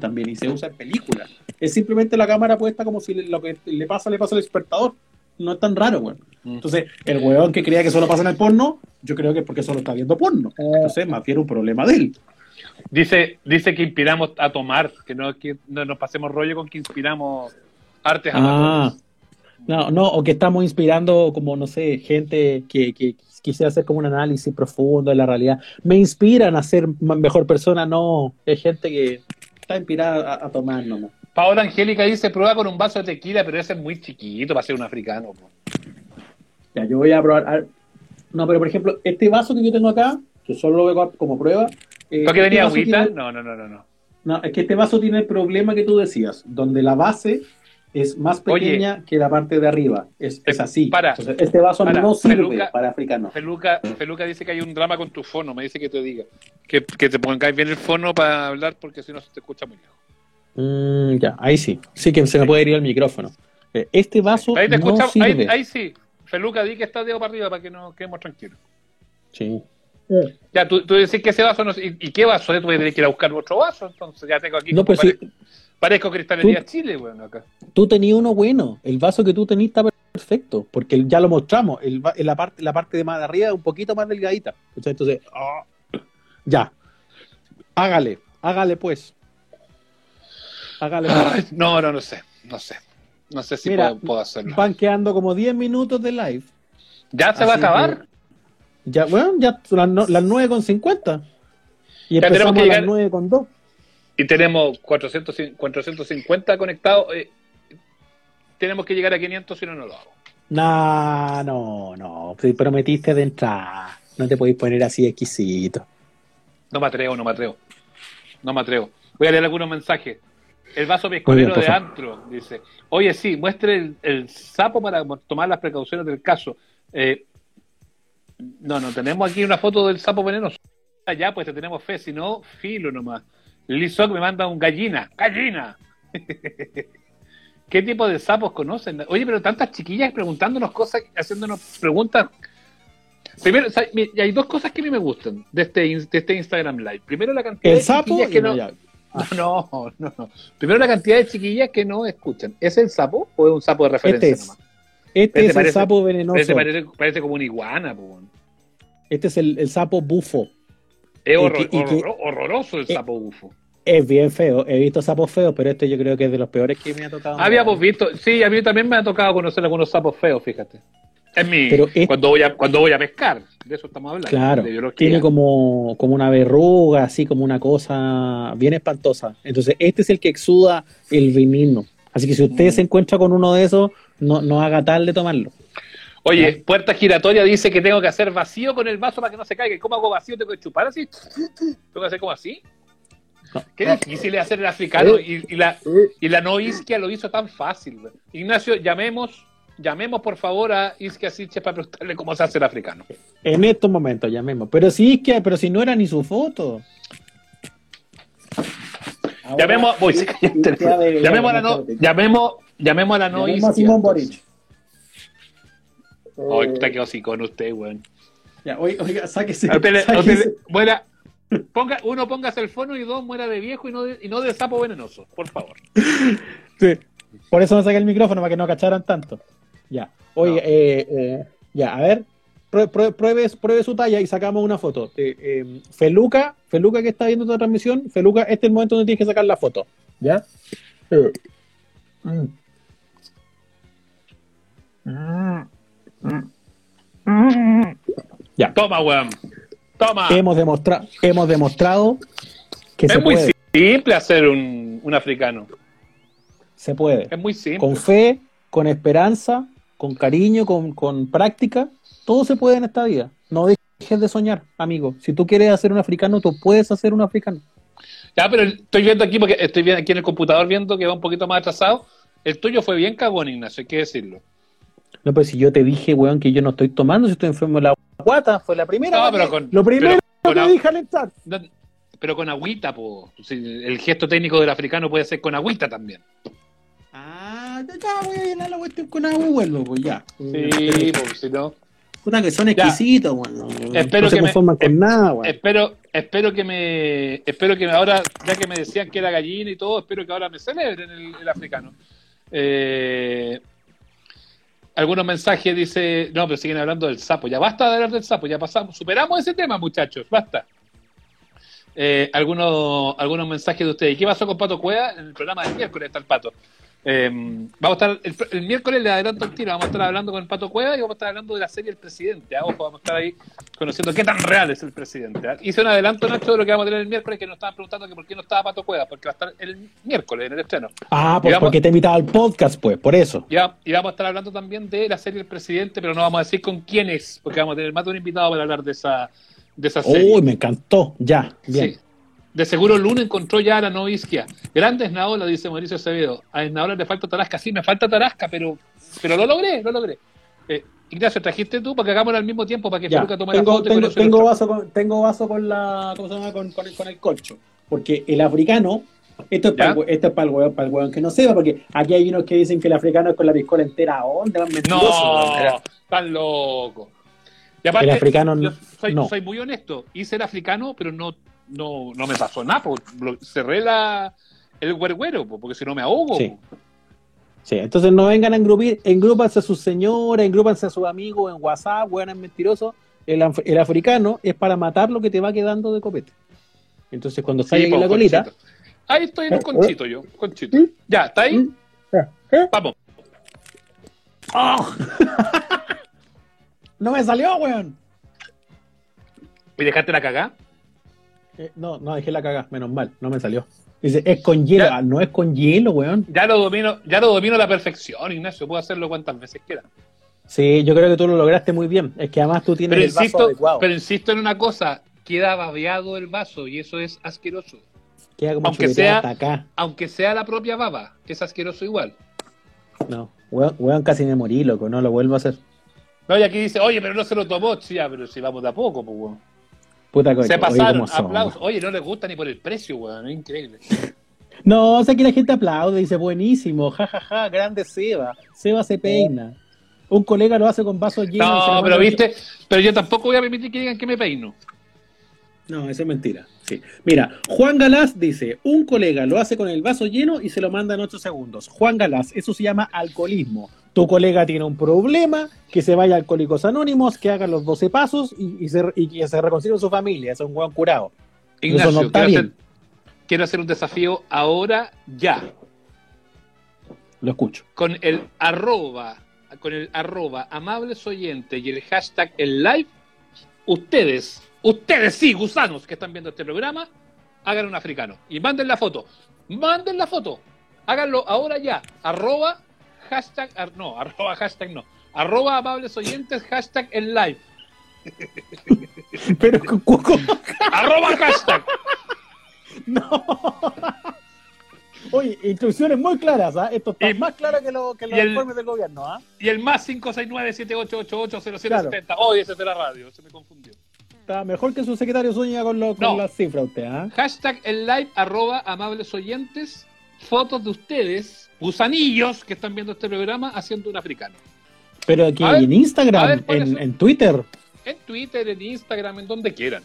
Speaker 1: también y se usa en películas. Es simplemente la cámara puesta como si le- lo que le pasa, le pasa al espectador. No es tan raro, weón.
Speaker 2: Mm.
Speaker 1: Entonces, el weón que creía que solo pasa en el porno, yo creo que es porque solo está viendo porno. Entonces, más bien un problema de él.
Speaker 2: Dice, dice que inspiramos a tomar, que no, que no nos pasemos rollo con que inspiramos artes
Speaker 1: Ah, no, no, o que estamos inspirando como, no sé, gente que, que quisiera hacer como un análisis profundo de la realidad. Me inspiran a ser mejor persona, no, es gente que está inspirada a, a tomar nomás.
Speaker 2: Paola Angélica dice, prueba con un vaso de tequila, pero ese es muy chiquito para ser un africano. po.
Speaker 1: Ya, yo voy a probar. a- No, pero por ejemplo, este vaso que yo tengo acá, que solo lo veo como prueba. Eh,
Speaker 2: ¿Por qué
Speaker 1: este
Speaker 2: agüita?
Speaker 1: tiene-
Speaker 2: No, no, no, no, no.
Speaker 1: No, es que este vaso tiene el problema que tú decías, donde la base es más
Speaker 2: Oye.
Speaker 1: pequeña que la parte de arriba. Es, es
Speaker 2: Eh,
Speaker 1: así.
Speaker 2: para,
Speaker 1: este vaso
Speaker 2: para,
Speaker 1: no sirve
Speaker 2: Feluca.
Speaker 1: para africanos.
Speaker 2: Feluca, Feluca dice que hay un drama con tu fono, me dice que te diga. Que, que te pongáis bien el fono para hablar porque si no se te escucha muy lejos.
Speaker 1: Mm, ya, ahí sí. Sí que se me puede ir el micrófono. Eh, Este vaso
Speaker 2: Ahí te
Speaker 1: no sirve.
Speaker 2: ahí, ahí sí. Feluca, di que está dedo para arriba para que nos quedemos tranquilos.
Speaker 1: Sí.
Speaker 2: Ya, tú, tú decís que ese vaso no ¿y, y qué vaso? Tú a tener que ir a buscar otro vaso, entonces ya tengo aquí.
Speaker 1: No,
Speaker 2: como
Speaker 1: pero sí,
Speaker 2: pare- Parezco Cristalería Chile, bueno, acá.
Speaker 1: tú tenías uno bueno. El vaso que tú tenías está perfecto, porque ya lo mostramos. El, en la, parte, la parte de más de arriba es un poquito más delgadita. Entonces, ah, ya. Hágale, hágale pues. Hágale. pues.
Speaker 2: Ay, no, no, no sé, no sé. No sé si
Speaker 1: Mira,
Speaker 2: puedo, puedo hacerlo.
Speaker 1: Van quedando como 10 minutos de live.
Speaker 2: ¿Ya se va a acabar?
Speaker 1: Ya, bueno, ya las, no- las 9 con 50. Y
Speaker 2: Ya tenemos
Speaker 1: empezamos
Speaker 2: que
Speaker 1: a las
Speaker 2: llegar-
Speaker 1: 9 con 2.
Speaker 2: Y tenemos 400, 450 conectados. eh, tenemos que llegar a 500 si no, no lo hago.
Speaker 1: No, no, no. Te prometiste de entrar. No te podéis poner así exquisito.
Speaker 2: No me atrevo, no me atrevo. No me atrevo. Voy a leer algunos mensajes. El vaso pescolero de antro dice: Oye, sí, muestre el, el sapo para tomar las precauciones del caso. Eh, no, no, tenemos aquí una foto del sapo venenoso. Allá, pues te tenemos fe, si no, filo nomás. Lizoc me manda un gallina. ¡Gallina! ¿Qué tipo de sapos conocen? Oye, pero tantas chiquillas preguntándonos cosas, haciéndonos preguntas. Primero, o sea, hay dos cosas que a mí me gustan de este, de este Instagram Live. Primero, la cantidad
Speaker 1: El
Speaker 2: de
Speaker 1: sapo.
Speaker 2: chiquillas que
Speaker 1: no,
Speaker 2: no, no, no, no. Primero, la cantidad de chiquillas que no escuchan. ¿Es el sapo o es un sapo de referencia
Speaker 1: Este es.
Speaker 2: nomás?
Speaker 1: Este
Speaker 2: Este
Speaker 1: es el sapo venenoso.
Speaker 2: Parece, parece, parece como una iguana, po.
Speaker 1: Este es el, el sapo bufo.
Speaker 2: Es horror-
Speaker 1: que- que-
Speaker 2: horroroso el
Speaker 1: Eh,
Speaker 2: sapo bufo.
Speaker 1: Es bien feo. He visto sapos feos, pero este yo creo que es de los peores que me ha tocado.
Speaker 2: Habíamos visto, sí, a mí también me ha tocado conocer algunos sapos feos, fíjate. Es mi,
Speaker 1: Pero es-
Speaker 2: cuando, voy a, cuando voy a pescar, de eso estamos hablando.
Speaker 1: Claro, tiene como, como una verruga, así como una cosa bien espantosa. Entonces, este es el que exuda el veneno. Así que si usted
Speaker 2: Mm.
Speaker 1: se encuentra con uno de esos, no, no haga tal de tomarlo.
Speaker 2: Oye, Puerta Giratoria dice que tengo que hacer vacío con el vaso para que no se caiga. ¿Y ¿Cómo hago vacío? ¿Tengo que chupar así? ¿Tengo que hacer como así? Qué difícil es hacer el africano y, y la, y la no isquia lo hizo tan fácil. Ignacio, llamemos, llamemos por favor a Isquia Siche para preguntarle cómo se hace el africano.
Speaker 1: En estos momentos, llamemos. Pero es que, pero si no era ni su foto. Ahora,
Speaker 2: Llamemos, voy, llamemos a la no, llamemos, llamemos a la no
Speaker 1: Llamemos a. Simón Boric.
Speaker 2: Ay,
Speaker 1: Eh,
Speaker 2: está quedado así con usted, weón.
Speaker 1: ya, oiga, oiga, sáquese.
Speaker 2: A usted le- a usted
Speaker 1: sáquese.
Speaker 2: muera- ponga, uno, póngase el fono y dos, muera de viejo y no de, y no de sapo venenoso, por favor.
Speaker 1: Sí. Por eso me saqué el micrófono, para que no cacharan tanto. Ya. Oye,
Speaker 2: No.
Speaker 1: eh, eh, ya, a ver. prue- prue- Pruebe, pruebe su talla y sacamos una foto. Eh, eh, Feluca, Feluca que está viendo esta transmisión, Feluca, este es el momento donde tienes que sacar la foto. ¿Ya? Eh. Mm. Ya.
Speaker 2: Toma, weón. Toma.
Speaker 1: Hemos, demostrado hemos demostrado que se
Speaker 2: es muy
Speaker 1: puede.
Speaker 2: simple hacer un, un africano.
Speaker 1: Se puede.
Speaker 2: Es muy simple.
Speaker 1: Con fe, con esperanza, con cariño, con, con práctica, todo se puede en esta vida. No dejes de soñar, amigo. Si tú quieres hacer un africano, tú puedes hacer un africano.
Speaker 2: Ya, pero estoy viendo aquí, porque estoy viendo aquí en el computador viendo que va un poquito más atrasado. El tuyo fue bien cagón, Ignacio, hay que decirlo.
Speaker 1: No, pero si yo te dije, weón, que yo no estoy tomando, si estoy enfermo de la guata, fue la primera.
Speaker 2: No, pero con-
Speaker 1: lo primero
Speaker 2: pero con
Speaker 1: que dije al entrar.
Speaker 2: No, pero con agüita, po. El gesto técnico del africano puede ser con agüita también.
Speaker 1: Ah, ya, voy a llenar la cuestión con agua y vuelvo, pues ya.
Speaker 2: Sí, pues si no.
Speaker 1: Puta que son exquisitos, weón.
Speaker 2: Espero
Speaker 1: no se
Speaker 2: que me-
Speaker 1: conforman con
Speaker 2: eh,
Speaker 1: nada, weón.
Speaker 2: Espero, espero que me, espero que ahora, ya que me decían que era gallina y todo, espero que ahora me celebren el, el africano. Eh, algunos mensajes dice, no, pero siguen hablando del sapo. Ya basta de hablar del sapo, ya pasamos, superamos ese tema, muchachos, basta. eh, algunos, algunos mensajes de ustedes. ¿Qué pasó con Pato Cueva? En el programa del miércoles está el Pato. Eh, vamos a estar, el, el miércoles le adelanto el tiro, vamos a estar hablando con el Pato Cueva y vamos a estar hablando de la serie El Presidente. ¿ah? Ojo, vamos a estar ahí conociendo qué tan real es el presidente. ¿ah? Hice un adelanto, Nacho, de lo que vamos a tener el miércoles, que nos estaban preguntando que por qué no estaba Pato Cueva, porque va a estar el miércoles en el estreno.
Speaker 1: Ah, pues
Speaker 2: vamos-
Speaker 1: porque te he invitado al podcast, pues, por eso.
Speaker 2: Y, va- y vamos a estar hablando también de la serie El Presidente, pero no vamos a decir con quién es, porque vamos a tener más de un invitado para hablar de esa, de esa serie.
Speaker 1: Uy, me encantó. Ya, bien.
Speaker 2: Sí. De seguro Luna encontró ya a la novisquia. Grande Esnaola, dice Mauricio Acevedo. A Esnaola le falta Tarasca. Sí, me falta Tarasca, pero, pero lo logré, lo logré. Eh, Ignacio, trajiste tú para que hagámoslo al mismo tiempo, para que Feluca tome la
Speaker 1: tengo,
Speaker 2: foto y
Speaker 1: tengo, tengo vaso con, tengo vaso con la ¿cómo se llama? Con, con el, con el colcho porque el africano esto es, para, el esto es para el hueón, para el hueón que no sepa porque aquí hay unos que dicen que el africano es con la piscola entera ¿a ¿dónde van?
Speaker 2: No,
Speaker 1: weón?
Speaker 2: tan loco. Y aparte,
Speaker 1: el africano
Speaker 2: yo soy,
Speaker 1: no
Speaker 2: soy muy honesto. Hice el africano, pero no, no, no me pasó nada. po. Lo- cerré la, el güergüero, po, porque si no me ahogo.
Speaker 1: Sí.
Speaker 2: po.
Speaker 1: Sí, entonces no vengan a engrupir, engrúpanse a sus señoras, engrúpanse a sus amigos en WhatsApp, weón, mentirosos. El, af- el africano es para matar lo que te va quedando de copete. Entonces cuando estás
Speaker 2: Sí,
Speaker 1: en la colita,
Speaker 2: conchito. Ahí estoy en un
Speaker 1: ¿Eh?
Speaker 2: conchito yo, conchito.
Speaker 1: ¿Mm?
Speaker 2: Ya, ¿está ahí?
Speaker 1: ¿Mm? ¿Eh?
Speaker 2: Vamos.
Speaker 1: ¡Ah! no me salió, weón.
Speaker 2: ¿Y dejaste la cagá?
Speaker 1: Eh, no, no, dejé la cagada, menos mal, no me salió. Dice, es con hielo,
Speaker 2: Ya.
Speaker 1: No es con hielo, weón.
Speaker 2: Ya lo domino, ya lo domino a la perfección, Ignacio. Puedo hacerlo cuantas veces quiera.
Speaker 1: Sí, yo creo que tú lo lograste muy bien. Es que además tú tienes
Speaker 2: Pero
Speaker 1: el vaso
Speaker 2: insisto,
Speaker 1: adecuado.
Speaker 2: pero insisto en una cosa, queda babeado el vaso y eso es asqueroso.
Speaker 1: Queda como
Speaker 2: aunque sea-
Speaker 1: hasta acá.
Speaker 2: Aunque sea la propia baba, que es asqueroso igual.
Speaker 1: No, weón, weón, casi me morí, loco, no lo vuelvo a hacer.
Speaker 2: No, y aquí dice, oye, pero no se lo tomó, ya, pero si vamos de a poco, pues, weón.
Speaker 1: Puta coño,
Speaker 2: Se pasaron, aplausos. Oye, no les gusta ni por el precio, weón, es increíble.
Speaker 1: No, o sea que la gente aplaude, dice buenísimo, jajaja, grande Seba. Seba se peina. Un colega lo hace con vasos llenos. y
Speaker 2: No, pero viste, pero yo tampoco voy a permitir que digan que me peino.
Speaker 1: No, eso es mentira. Sí. Mira, Juan Galás dice, un colega lo hace con el vaso lleno y se lo manda en 8 segundos. Juan Galás, eso se llama alcoholismo. Tu colega tiene un problema, que se vaya a Alcohólicos Anónimos, que haga los 12 pasos y, y se, y que se reconcilie con su familia. Es un buen curado.
Speaker 2: Ignacio,
Speaker 1: Eso no está
Speaker 2: quiero,
Speaker 1: bien.
Speaker 2: hacer, quiero hacer un desafío ahora, ya.
Speaker 1: Lo escucho.
Speaker 2: con el arroba, con el arroba amables oyentes y el hashtag el live, ustedes, ustedes sí, gusanos que están viendo este programa, hagan un africano y manden la foto. Manden la foto. Háganlo ahora ya. Arroba, hashtag, ar- no, arroba, hashtag no. Arroba amables oyentes, hashtag el live.
Speaker 1: Pero, cu- cu-
Speaker 2: Arroba hashtag.
Speaker 1: no. Oye, instrucciones muy claras, ¿ah? Esto está
Speaker 2: Y-
Speaker 1: más claro que, lo, que los
Speaker 2: el-
Speaker 1: informes del gobierno, ¿ah?
Speaker 2: Y el más 569-7888-0770. Oh, ese es de la radio, se me confundió.
Speaker 1: Está mejor que su secretario Zúñiga con, lo- con
Speaker 2: No.
Speaker 1: las cifras usted, ¿ah?
Speaker 2: Hashtag el live, arroba amables oyentes, fotos de ustedes, gusanillos que están viendo este programa haciendo un africano.
Speaker 1: Pero aquí
Speaker 2: ver,
Speaker 1: en Instagram,
Speaker 2: a ver, ¿cuál
Speaker 1: en, en Twitter.
Speaker 2: En Twitter, en Instagram, en donde quieran.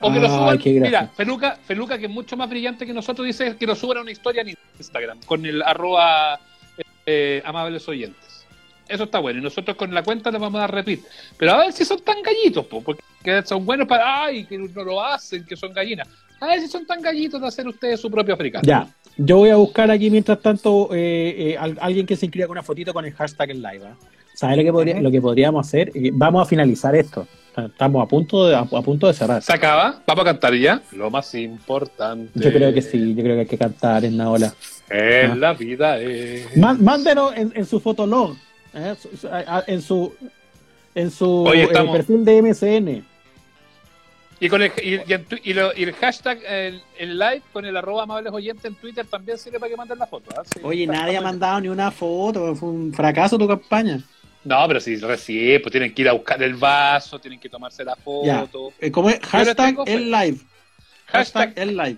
Speaker 2: O que lo suban.
Speaker 1: qué gracia.
Speaker 2: Mira, Feluca, Feluca, que es mucho más brillante que nosotros, dice que lo suban a una historia en Instagram con el arroba eh, amables oyentes. Eso está bueno. Y nosotros con la cuenta les vamos a dar repeat. Pero a ver si son tan gallitos, po, porque son buenos para. ¡Ay! Que no lo hacen, que son gallinas. A ver si son tan gallitos de hacer ustedes su propio africano.
Speaker 1: Ya, yo voy a buscar aquí mientras tanto eh, eh, al- alguien que se inscriba con una fotito con el hashtag en live. ¿ah? ¿Sabes lo que, podría- lo que podríamos hacer? Eh, Vamos a finalizar esto. Estamos a punto de, a, a punto de cerrar.
Speaker 2: ¿Se acaba? ¿Vamos a cantar ya? Lo más importante.
Speaker 1: Yo creo que sí, yo creo que hay que cantar en la ola.
Speaker 2: En
Speaker 1: Ah.
Speaker 2: la vida es.
Speaker 1: Má- Mándenos en, en su fotolog, ¿eh? En su en su eh,
Speaker 2: estamos-
Speaker 1: perfil de MSN.
Speaker 2: Y, con el, y, y en y lo- y el hashtag, el, el live con el arroba amables oyentes en Twitter también sirve para que manden la foto. ¿ah? Sí,
Speaker 1: Oye, nadie ha mandado ni una foto, fue un fracaso tu campaña.
Speaker 2: No, pero si recién, pues tienen que ir a buscar el vaso, tienen que tomarse la
Speaker 1: Ya.
Speaker 2: foto.
Speaker 1: Eh, ¿Cómo es? Hashtag el live.
Speaker 2: Hashtag,
Speaker 1: Hashtag el live.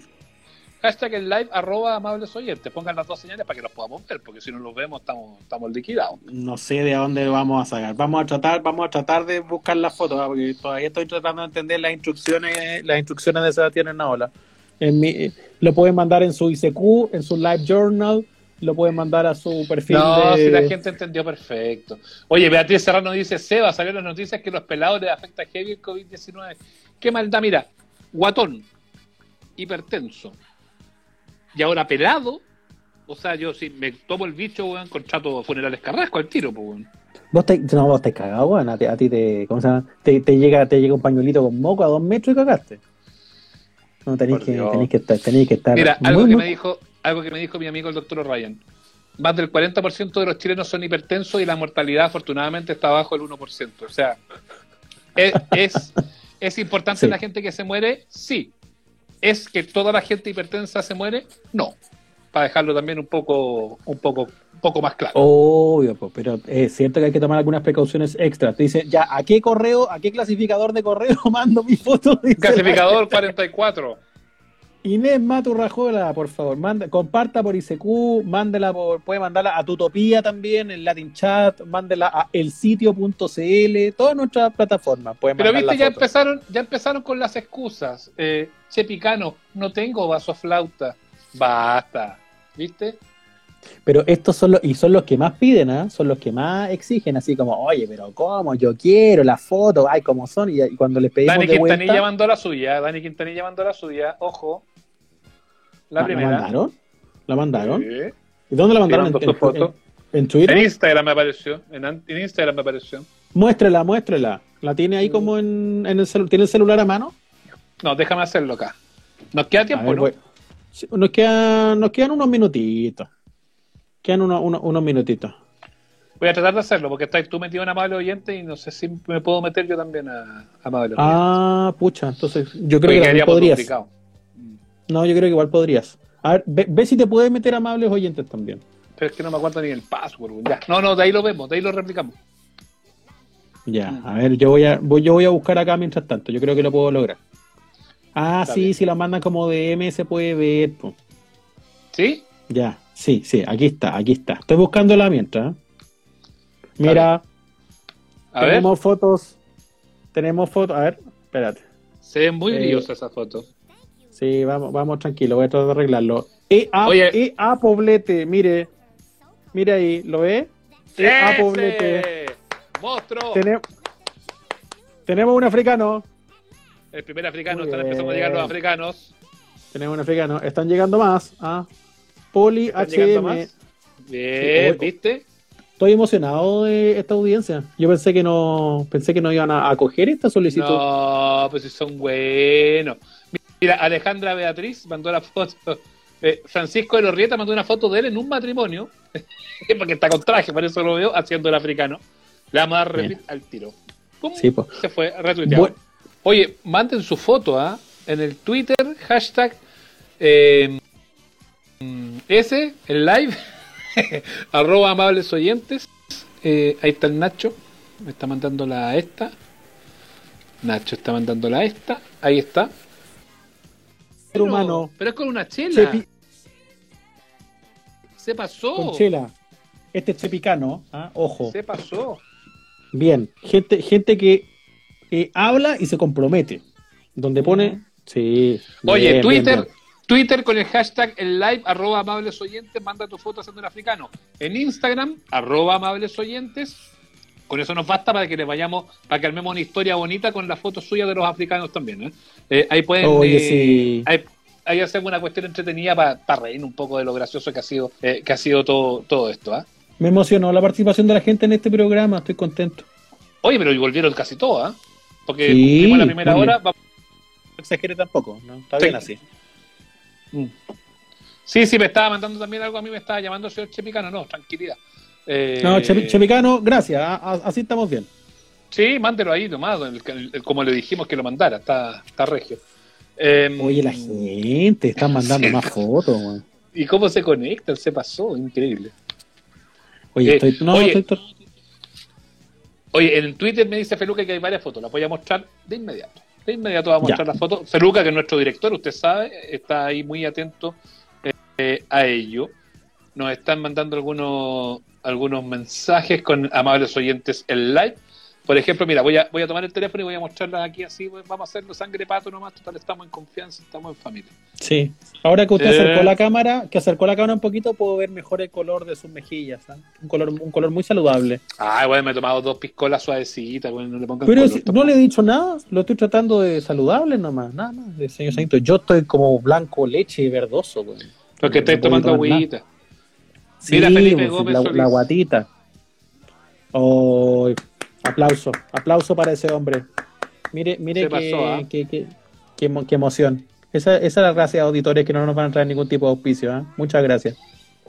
Speaker 2: Hashtag el live arroba amables oyentes. Pongan las dos señales para que los podamos ver, porque si no los vemos estamos, estamos liquidados.
Speaker 1: No sé de dónde vamos a sacar. Vamos a tratar, vamos a tratar de buscar las fotos, porque todavía estoy tratando de entender las instrucciones, las instrucciones de Sebastián en la ola. En mi, eh, lo pueden mandar en su ICQ, en su live journal, lo pueden mandar a su perfil
Speaker 2: No,
Speaker 1: de.
Speaker 2: si la gente entendió perfecto. Oye, Beatriz Serrano dice, Seba, salió las noticias que los pelados les afecta heavy el COVID-19. Qué maldad, mira, guatón, hipertenso, y ahora pelado, o sea, yo si me tomo el bicho, weón, contrato funerales carrasco al tiro, pues, weón.
Speaker 1: Vos te, no, vos te cagado, weón. A ti, a ti te, ¿cómo se llama? Te, te llega, te llega un pañuelito con moco a dos metros y cagaste. No, tenéis que,
Speaker 2: Dios.
Speaker 1: tenéis que estar, tenéis que estar.
Speaker 2: Mira,
Speaker 1: muy,
Speaker 2: algo que
Speaker 1: muy-
Speaker 2: me dijo, algo que me dijo mi amigo el doctor Ryan. Más del 40% de los chilenos son hipertensos y la mortalidad afortunadamente está bajo el 1%. O sea, ¿es, es, es importante
Speaker 1: Sí.
Speaker 2: la gente que se muere? Sí. ¿Es que toda la gente hipertensa se muere? No. Para dejarlo también un poco, un poco, un poco más claro.
Speaker 1: Obvio, pero es cierto que hay que tomar algunas precauciones extras. Te dicen, ya, ¿a qué correo, a qué clasificador de correo mando mi foto? Dice la
Speaker 2: Clasificador 44.
Speaker 1: Inés Maturrajola, por favor, manda, comparta por ICQ, mándela por, puede mandarla a Tutopía también, en Latin Chat, mándela a elsitio.cl, todas nuestras plataformas. Pueden
Speaker 2: Pero viste, ya
Speaker 1: foto.
Speaker 2: empezaron, ya empezaron con las excusas. Eh, che picano, no tengo vaso flauta. Basta. ¿Viste?
Speaker 1: Pero estos son los, y son los que más piden, ¿ah? son los que más exigen, así como, oye, pero ¿cómo? Yo quiero la foto, ay, como son, y, y cuando les pedimos
Speaker 2: Dani
Speaker 1: de
Speaker 2: Quintanilla
Speaker 1: vuelta,
Speaker 2: mandó la suya. Dani Quintanilla mandó la suya. Ojo. La
Speaker 1: ¿la
Speaker 2: primera.
Speaker 1: mandaron? ¿La mandaron?
Speaker 2: Sí.
Speaker 1: ¿Y dónde la mandaron? ¿En, en-
Speaker 2: foto.
Speaker 1: en- en Twitter?
Speaker 2: En Instagram me apareció. En, Instagram me apareció.
Speaker 1: Muéstrela, muéstrela. ¿La tiene ahí como en, en el celular? ¿Tiene el celular a mano?
Speaker 2: No, déjame hacerlo acá. Nos queda tiempo,
Speaker 1: ver,
Speaker 2: ¿no?
Speaker 1: Nos quedan, nos quedan unos minutitos. Quedan unos, unos, unos minutitos.
Speaker 2: Voy a tratar de hacerlo porque estás tú metido en Amable Oyente y no sé si me puedo meter yo también a Amable Oyente.
Speaker 1: Ah, pucha, entonces yo creo
Speaker 2: Porque
Speaker 1: que también podrías.
Speaker 2: duplicado.
Speaker 1: No, yo creo que igual podrías. A ver, ve, ve si te puedes meter amables oyentes también.
Speaker 2: Pero es que no me acuerdo ni el password. Ya. No, no, de ahí lo vemos, de ahí lo replicamos.
Speaker 1: Ya,
Speaker 2: Mm.
Speaker 1: a ver, yo voy a, voy, yo voy a buscar acá mientras tanto. Yo creo que lo puedo lograr. Ah,
Speaker 2: Está
Speaker 1: sí,
Speaker 2: bien.
Speaker 1: si la mandan como DM se puede ver. po.
Speaker 2: ¿Sí?
Speaker 1: Ya, sí, sí, aquí está, aquí está. Estoy buscándola mientras. ¿eh? Mira,
Speaker 2: A ver,
Speaker 1: tenemos fotos. Tenemos fotos. A ver, espérate.
Speaker 2: se ve muy
Speaker 1: eh,
Speaker 2: brillosa esa foto.
Speaker 1: Sí, vamos, vamos tranquilo, voy a tratar de arreglarlo. EA. EA Poblete, mire. Mire ahí, ¿lo ve? EA Poblete.
Speaker 2: ¡Monstruo!
Speaker 1: Tene- tenemos un africano.
Speaker 2: El primer africano,
Speaker 1: Muy
Speaker 2: están empezando a llegar los africanos.
Speaker 1: Tenemos un africano. Están llegando más. ¿ah? Poli
Speaker 2: ¿Están llegando
Speaker 1: HM.
Speaker 2: más? Bien,
Speaker 1: Sí,
Speaker 2: ¿viste?
Speaker 1: Estoy emocionado de esta audiencia. Yo pensé que no, pensé que no iban a acoger esta solicitud.
Speaker 2: No, pues si son buenos. Mira, Alejandra Beatriz mandó la foto. eh, Francisco de Lorrieta mandó una foto de él en un matrimonio, porque está con traje, por eso lo veo, haciendo el africano. Le vamos a dar retweet al tiro. ¡Pum!
Speaker 1: Sí.
Speaker 2: Se fue retuiteado.
Speaker 1: Bueno.
Speaker 2: Oye, manden su foto ¿ah? en el Twitter, hashtag eh, mm, ese, el live, arroba amables oyentes. Eh, ahí está el Nacho, me está mandando la esta. Nacho está mandando la esta, ahí está.
Speaker 1: Ser humano.
Speaker 2: Pero es con una chela.
Speaker 1: Chepi-
Speaker 2: Se pasó.
Speaker 1: con chela. Este es chepicano. ¿ah? Ojo.
Speaker 2: Se pasó.
Speaker 1: Bien. Gente, gente que eh, habla y se compromete. Donde pone. Sí.
Speaker 2: Oye,
Speaker 1: bien,
Speaker 2: Twitter,
Speaker 1: bien, bien.
Speaker 2: Twitter con el hashtag el live arroba amables oyentes, manda tu foto haciendo un africano. En Instagram, arroba amables oyentes. Con eso nos basta para que le vayamos, para que armemos una historia bonita con la foto suya de los africanos también. ¿eh? Eh, ahí pueden,
Speaker 1: Oye,
Speaker 2: eh,
Speaker 1: sí.
Speaker 2: ahí, ahí hacemos una cuestión entretenida para reír un poco de lo gracioso que ha sido, eh, que ha sido todo, todo esto. ¿ah?
Speaker 1: Me emocionó la participación de la gente en este programa. Estoy contento.
Speaker 2: Oye, pero volvieron casi todas, ¿ah? porque
Speaker 1: Sí,
Speaker 2: cumplimos la primera hora. vamos-
Speaker 1: No exagere tampoco. ¿no? Está
Speaker 2: Sí.
Speaker 1: bien así.
Speaker 2: Mm. Sí, sí, me estaba mandando también algo a mí, me estaba llamando el señor Chepicano, no, tranquilidad. Eh,
Speaker 1: No, Chepi- Chepicano, gracias. Así estamos bien.
Speaker 2: Sí, mándelo ahí nomás, el- el- el- como le dijimos que lo mandara, está, está regio. Eh,
Speaker 1: Oye, la gente, están mandando más fotos.
Speaker 2: ¿Y cómo se conecta? Se pasó, increíble.
Speaker 1: Oye,
Speaker 2: Eh,
Speaker 1: estoy, no,
Speaker 2: oye.
Speaker 1: estoy to-
Speaker 2: Oye, en Twitter me dice Feluca que hay varias fotos, las voy a mostrar de inmediato. De inmediato vamos a
Speaker 1: Ya.
Speaker 2: mostrar las fotos. Feluca, que es nuestro director, usted sabe, está ahí muy atento eh, a ello. Nos están mandando algunos, algunos mensajes con amables oyentes en live. Por ejemplo, mira, voy a, voy a tomar el teléfono y voy a mostrarlas aquí así, pues, vamos a hacerlo sangre pato nomás, total, estamos en confianza, estamos en familia.
Speaker 1: Sí. Ahora que usted
Speaker 2: Eh.
Speaker 1: acercó la cámara, que acercó la cámara un poquito, puedo ver mejor el color de sus mejillas. ¿ah? Un color, un color muy saludable.
Speaker 2: Ay, bueno, me he tomado dos piscolas suavecitas, bueno, no le pongan
Speaker 1: Pero
Speaker 2: color,
Speaker 1: si-
Speaker 2: tampoco.
Speaker 1: no le he dicho nada, lo estoy tratando de saludable nomás, nada más, de señor Sanito. Yo estoy como blanco, leche y verdoso, güey.
Speaker 2: Porque
Speaker 1: No puedo
Speaker 2: tomando
Speaker 1: nada. Sí,
Speaker 2: Mira, Felipe Gómez
Speaker 1: la, la guatita. Oh, aplauso, aplauso para ese hombre. Mire, mire qué,
Speaker 2: ¿ah?
Speaker 1: qué- qué- qué qué emoción. Esa, esa es la gracia de auditores que no nos van a traer ningún tipo de auspicio. ¿ah? Muchas gracias.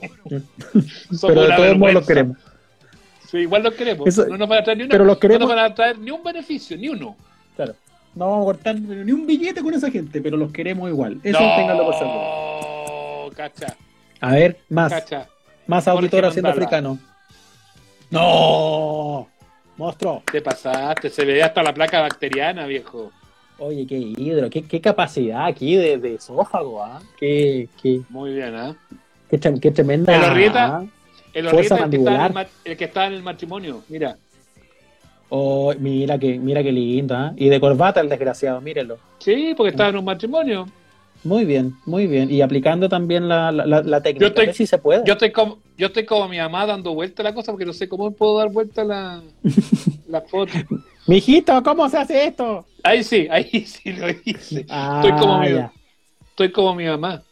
Speaker 1: Pero de todos modos los queremos.
Speaker 2: Sí, igual los queremos.
Speaker 1: Eso-
Speaker 2: no nos van a traer ni una,
Speaker 1: pero los queremos-
Speaker 2: no nos van a traer ni un beneficio, ni uno.
Speaker 1: Claro. No vamos a cortar ni un billete con esa gente, pero los queremos igual. Eso ténganlo por seguro.
Speaker 2: No, cacha,
Speaker 1: A ver, más.
Speaker 2: cacha.
Speaker 1: Más auditor haciendo africano. ¡No! Monstruo.
Speaker 2: Te pasaste, se ve hasta la placa bacteriana, viejo.
Speaker 1: Oye, qué hidro, qué, qué capacidad aquí de, de esófago, ¿ah? Qué, qué,
Speaker 2: Muy bien, ¿ah?
Speaker 1: qué, trem- qué tremenda.
Speaker 2: El Orrieta.
Speaker 1: ¿ah?
Speaker 2: El Orrieta, el que, está en el, que está en el matrimonio, mira.
Speaker 1: Oh, mira que, mira qué lindo, ¿ah? Y de corbata el desgraciado, mírenlo.
Speaker 2: Sí, porque estaba en un matrimonio.
Speaker 1: Muy bien, muy bien. Y aplicando también la, la, técnica.
Speaker 2: Yo estoy-
Speaker 1: a ver si se puede.
Speaker 2: Yo estoy como, yo estoy como mi mamá dando vuelta la cosa porque no sé cómo puedo dar vuelta la, la foto.
Speaker 1: Mijito, ¿cómo se hace esto?
Speaker 2: Ahí sí, ahí sí lo hice.
Speaker 1: Ah,
Speaker 2: Estoy como mi,
Speaker 1: ya.
Speaker 2: estoy como mi mamá.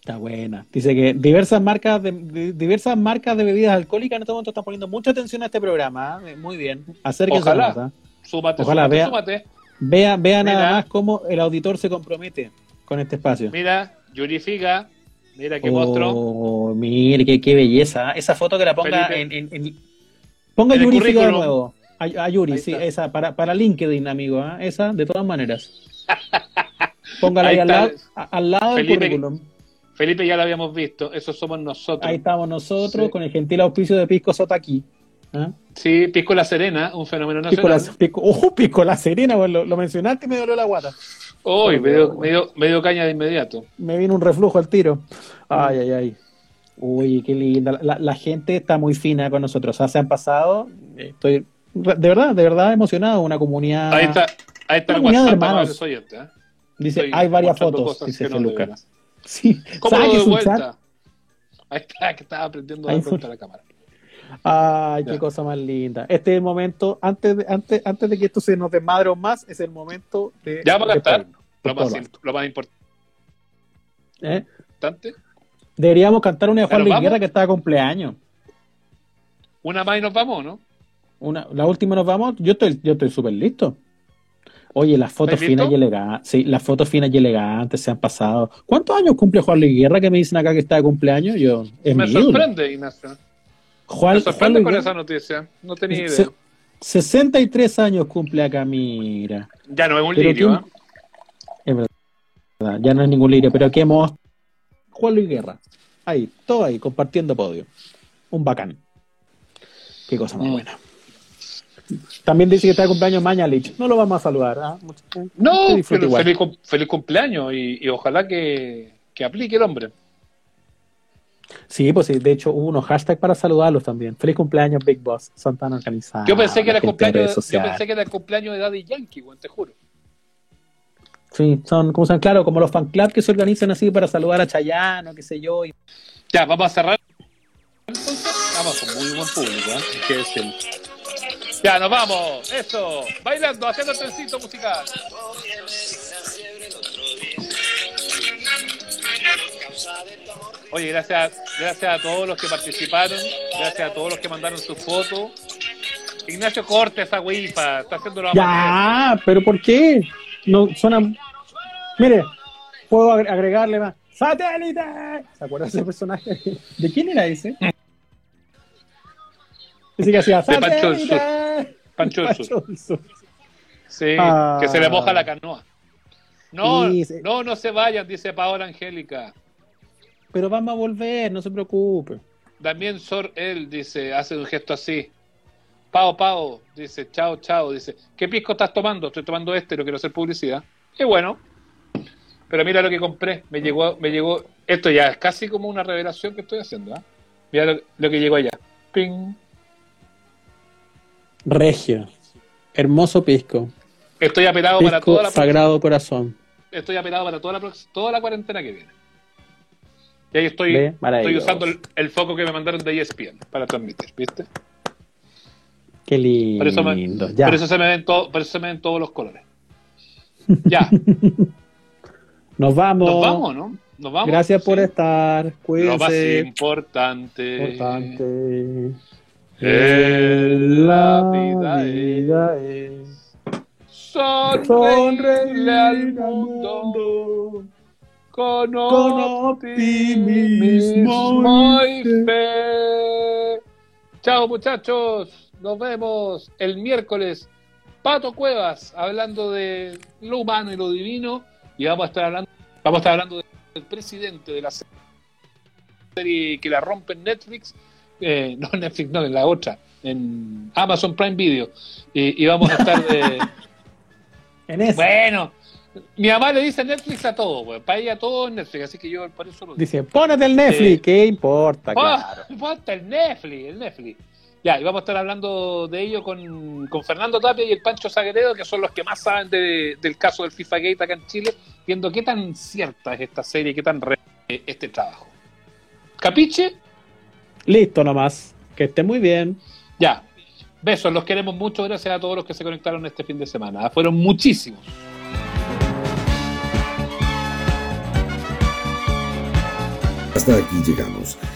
Speaker 1: Está buena. Dice que diversas marcas de, de- diversas marcas de bebidas alcohólicas en este momento están poniendo mucha atención a este programa. ¿ah? Muy bien. Acérquense
Speaker 2: Ojalá.
Speaker 1: ¿ah?
Speaker 2: Súmate,
Speaker 1: Ojalá
Speaker 2: súmate,
Speaker 1: vea.
Speaker 2: súmate.
Speaker 1: Vea, vea nada más cómo el auditor se compromete con este espacio.
Speaker 2: Mira, Yuri Figa. Mira qué monstruo.
Speaker 1: Oh, mire, qué, qué belleza. Esa foto que la ponga en, en- en- Ponga
Speaker 2: En
Speaker 1: Yuri Figa de nuevo. A, a Yuri, sí, esa, para, para LinkedIn, amigo. ¿ah? Esa, de todas maneras. Póngala ahí,
Speaker 2: Ahí
Speaker 1: al, lado, al lado del currículum.
Speaker 2: Felipe ya lo habíamos visto. Esos somos nosotros.
Speaker 1: Ahí estamos nosotros
Speaker 2: Sí.
Speaker 1: con el gentil auspicio de Pisco Sotaki. ¿Ah?
Speaker 2: Sí, Pisco La Serena, un fenómeno
Speaker 1: Pisco la,
Speaker 2: nacional.
Speaker 1: Pisco, oh, Pisco la Serena, pues, lo, lo mencionaste y me dolió la guata.
Speaker 2: Uy, me dio, me dio- me dio caña de inmediato.
Speaker 1: Me vino un reflujo al tiro. Ay, ay, ay. Uy, qué linda. La, la gente está muy fina con nosotros. O sea, se han pasado. Estoy de verdad, de verdad emocionado. Una comunidad.
Speaker 2: Ahí está, ahí está el WhatsApp para los oyentes. ¿eh?
Speaker 1: Dice,
Speaker 2: Estoy
Speaker 1: hay varias fotos, dice
Speaker 2: no.
Speaker 1: Sí.
Speaker 2: ¿Cómo lo doy vuelta?
Speaker 1: chat.
Speaker 2: Ahí está, que estaba aprendiendo a dar vuelta a la cámara.
Speaker 1: Ay, qué cosa más linda. Este es el momento, antes de, antes, antes de que esto se nos desmadre más, es el momento de.
Speaker 2: Ya vamos a
Speaker 1: despedirnos.
Speaker 2: Lo más, lo
Speaker 1: ¿Eh?
Speaker 2: importante.
Speaker 1: Deberíamos cantar una de Juan Luis. Guerra que está de cumpleaños.
Speaker 2: Una más y nos vamos, ¿no?
Speaker 1: Una, la última nos vamos. Yo estoy, yo estoy súper listo. Oye, las fotos
Speaker 2: ¿Estás
Speaker 1: finas y elegantes. Sí, las fotos finas y elegantes se han pasado. ¿Cuántos años cumple Juan Luis Guerra que me dicen acá que está de cumpleaños? Yo, es
Speaker 2: Me
Speaker 1: mi ídolo.
Speaker 2: sorprende, Ignacio.
Speaker 1: Juan,
Speaker 2: Me sorprende con esa noticia. No tenía idea.
Speaker 1: se- 63 años cumple acá, mira.
Speaker 2: Ya no es un lirio,
Speaker 1: ¿quién-
Speaker 2: ¿eh?
Speaker 1: Ya no es ningún lirio, pero qué monstruo. Juan Luis Guerra. Ahí, todo ahí, compartiendo podio. Un bacán. Qué cosa más
Speaker 2: Mm.
Speaker 1: buena. También dice que está de cumpleaños Mañalich. No lo vamos a saludar. ¿ah?
Speaker 2: No, pero feliz, cum- feliz cumpleaños y, y ojalá que, que aplique el hombre.
Speaker 1: Sí, pues sí, de hecho hubo unos hashtags para saludarlos también. Feliz cumpleaños, Big Boss. Son tan organizados.
Speaker 2: Yo pensé que era el cumpleaños, yo pensé que era el cumpleaños de Daddy Yankee, weón, te juro.
Speaker 1: Sí, son, como son, claro, como los fan club que se organizan así para saludar a Chayano, qué sé yo. y-
Speaker 2: Ya, vamos a cerrar. Vamos con muy buen público, ¿eh? Ya, nos vamos. Eso. Bailando, haciendo el trencito musical. Oye, gracias, gracias a todos los que participaron. Gracias a todos los que mandaron sus fotos. Ignacio, corte esa wifa. Está haciendo la
Speaker 1: Ya, pero ¿por qué? No suena. Mire, puedo agre- agregarle más. ¡Satélite! ¿Se acuerdan de ese personaje? ¿De quién era ese? Dice que hacía
Speaker 2: De Pancho del
Speaker 1: ¡Satélite!
Speaker 2: Pancho.
Speaker 1: Pancho.
Speaker 2: Sí,
Speaker 1: Ah.
Speaker 2: que se le moja la canoa. No,
Speaker 1: Sí,
Speaker 2: no, no se vayan, dice Paola Angélica.
Speaker 1: Pero vamos a volver, no se preocupe.
Speaker 2: También Sor él dice, hace un gesto así. Pao, Pao, dice, chao, chao, dice, ¿qué pisco estás tomando? Estoy tomando este, no quiero hacer publicidad. Y bueno, pero mira lo que compré, me llegó, me llegó, esto ya es casi como una revelación que estoy haciendo, ¿ah? Mira lo, lo que llegó allá. Ping.
Speaker 1: Regio. Hermoso pisco.
Speaker 2: Estoy apelado para
Speaker 1: Pisco
Speaker 2: toda la
Speaker 1: Sagrado Corazón.
Speaker 2: estoy apelado para toda la toda la cuarentena que viene. Y ahí estoy, estoy usando el, el foco que me mandaron de ESPN para transmitir, ¿viste?
Speaker 1: Qué lindo.
Speaker 2: Por eso, me,
Speaker 1: ya.
Speaker 2: por eso se me ven todo, por eso se me ven todos los colores. Ya,
Speaker 1: Nos vamos.
Speaker 2: nos vamos, ¿no? Nos vamos.
Speaker 1: Gracias por
Speaker 2: Sí.
Speaker 1: estar.
Speaker 2: Lo más
Speaker 1: Cuídense.
Speaker 2: importante.
Speaker 1: Importante.
Speaker 2: En la vida es
Speaker 1: vida es
Speaker 2: sonreírle
Speaker 1: sonreír
Speaker 2: al mundo con,
Speaker 1: con
Speaker 2: optimismo y fe. Chao muchachos, nos vemos el miércoles. Pato Cuevas hablando de lo humano y lo divino y vamos a estar hablando, vamos a estar hablando del presidente de la serie que la rompe en Netflix, eh, no en Netflix, no, en la otra, en Amazon Prime Video. Y, y vamos a estar de...
Speaker 1: En eso.
Speaker 2: bueno, mi mamá le dice Netflix a todo, güey. Para ella todo es Netflix, así que yo por eso lo digo.
Speaker 1: Dice, ponete el Netflix.
Speaker 2: Eh,
Speaker 1: ¿Qué importa? Claro.
Speaker 2: el Netflix, el Netflix. Ya, y vamos a estar hablando de ello con, con Fernando Tapia y el Pancho Sagredo, que son los que más saben de- del caso del FIFA Gate acá en Chile, viendo qué tan cierta es esta serie, qué tan real es este trabajo. ¿Capiche?
Speaker 1: Listo nomás. Que esté muy bien.
Speaker 2: Ya. Besos, los queremos mucho. Gracias a todos los que se conectaron este fin de semana. Fueron muchísimos.
Speaker 4: Hasta aquí llegamos.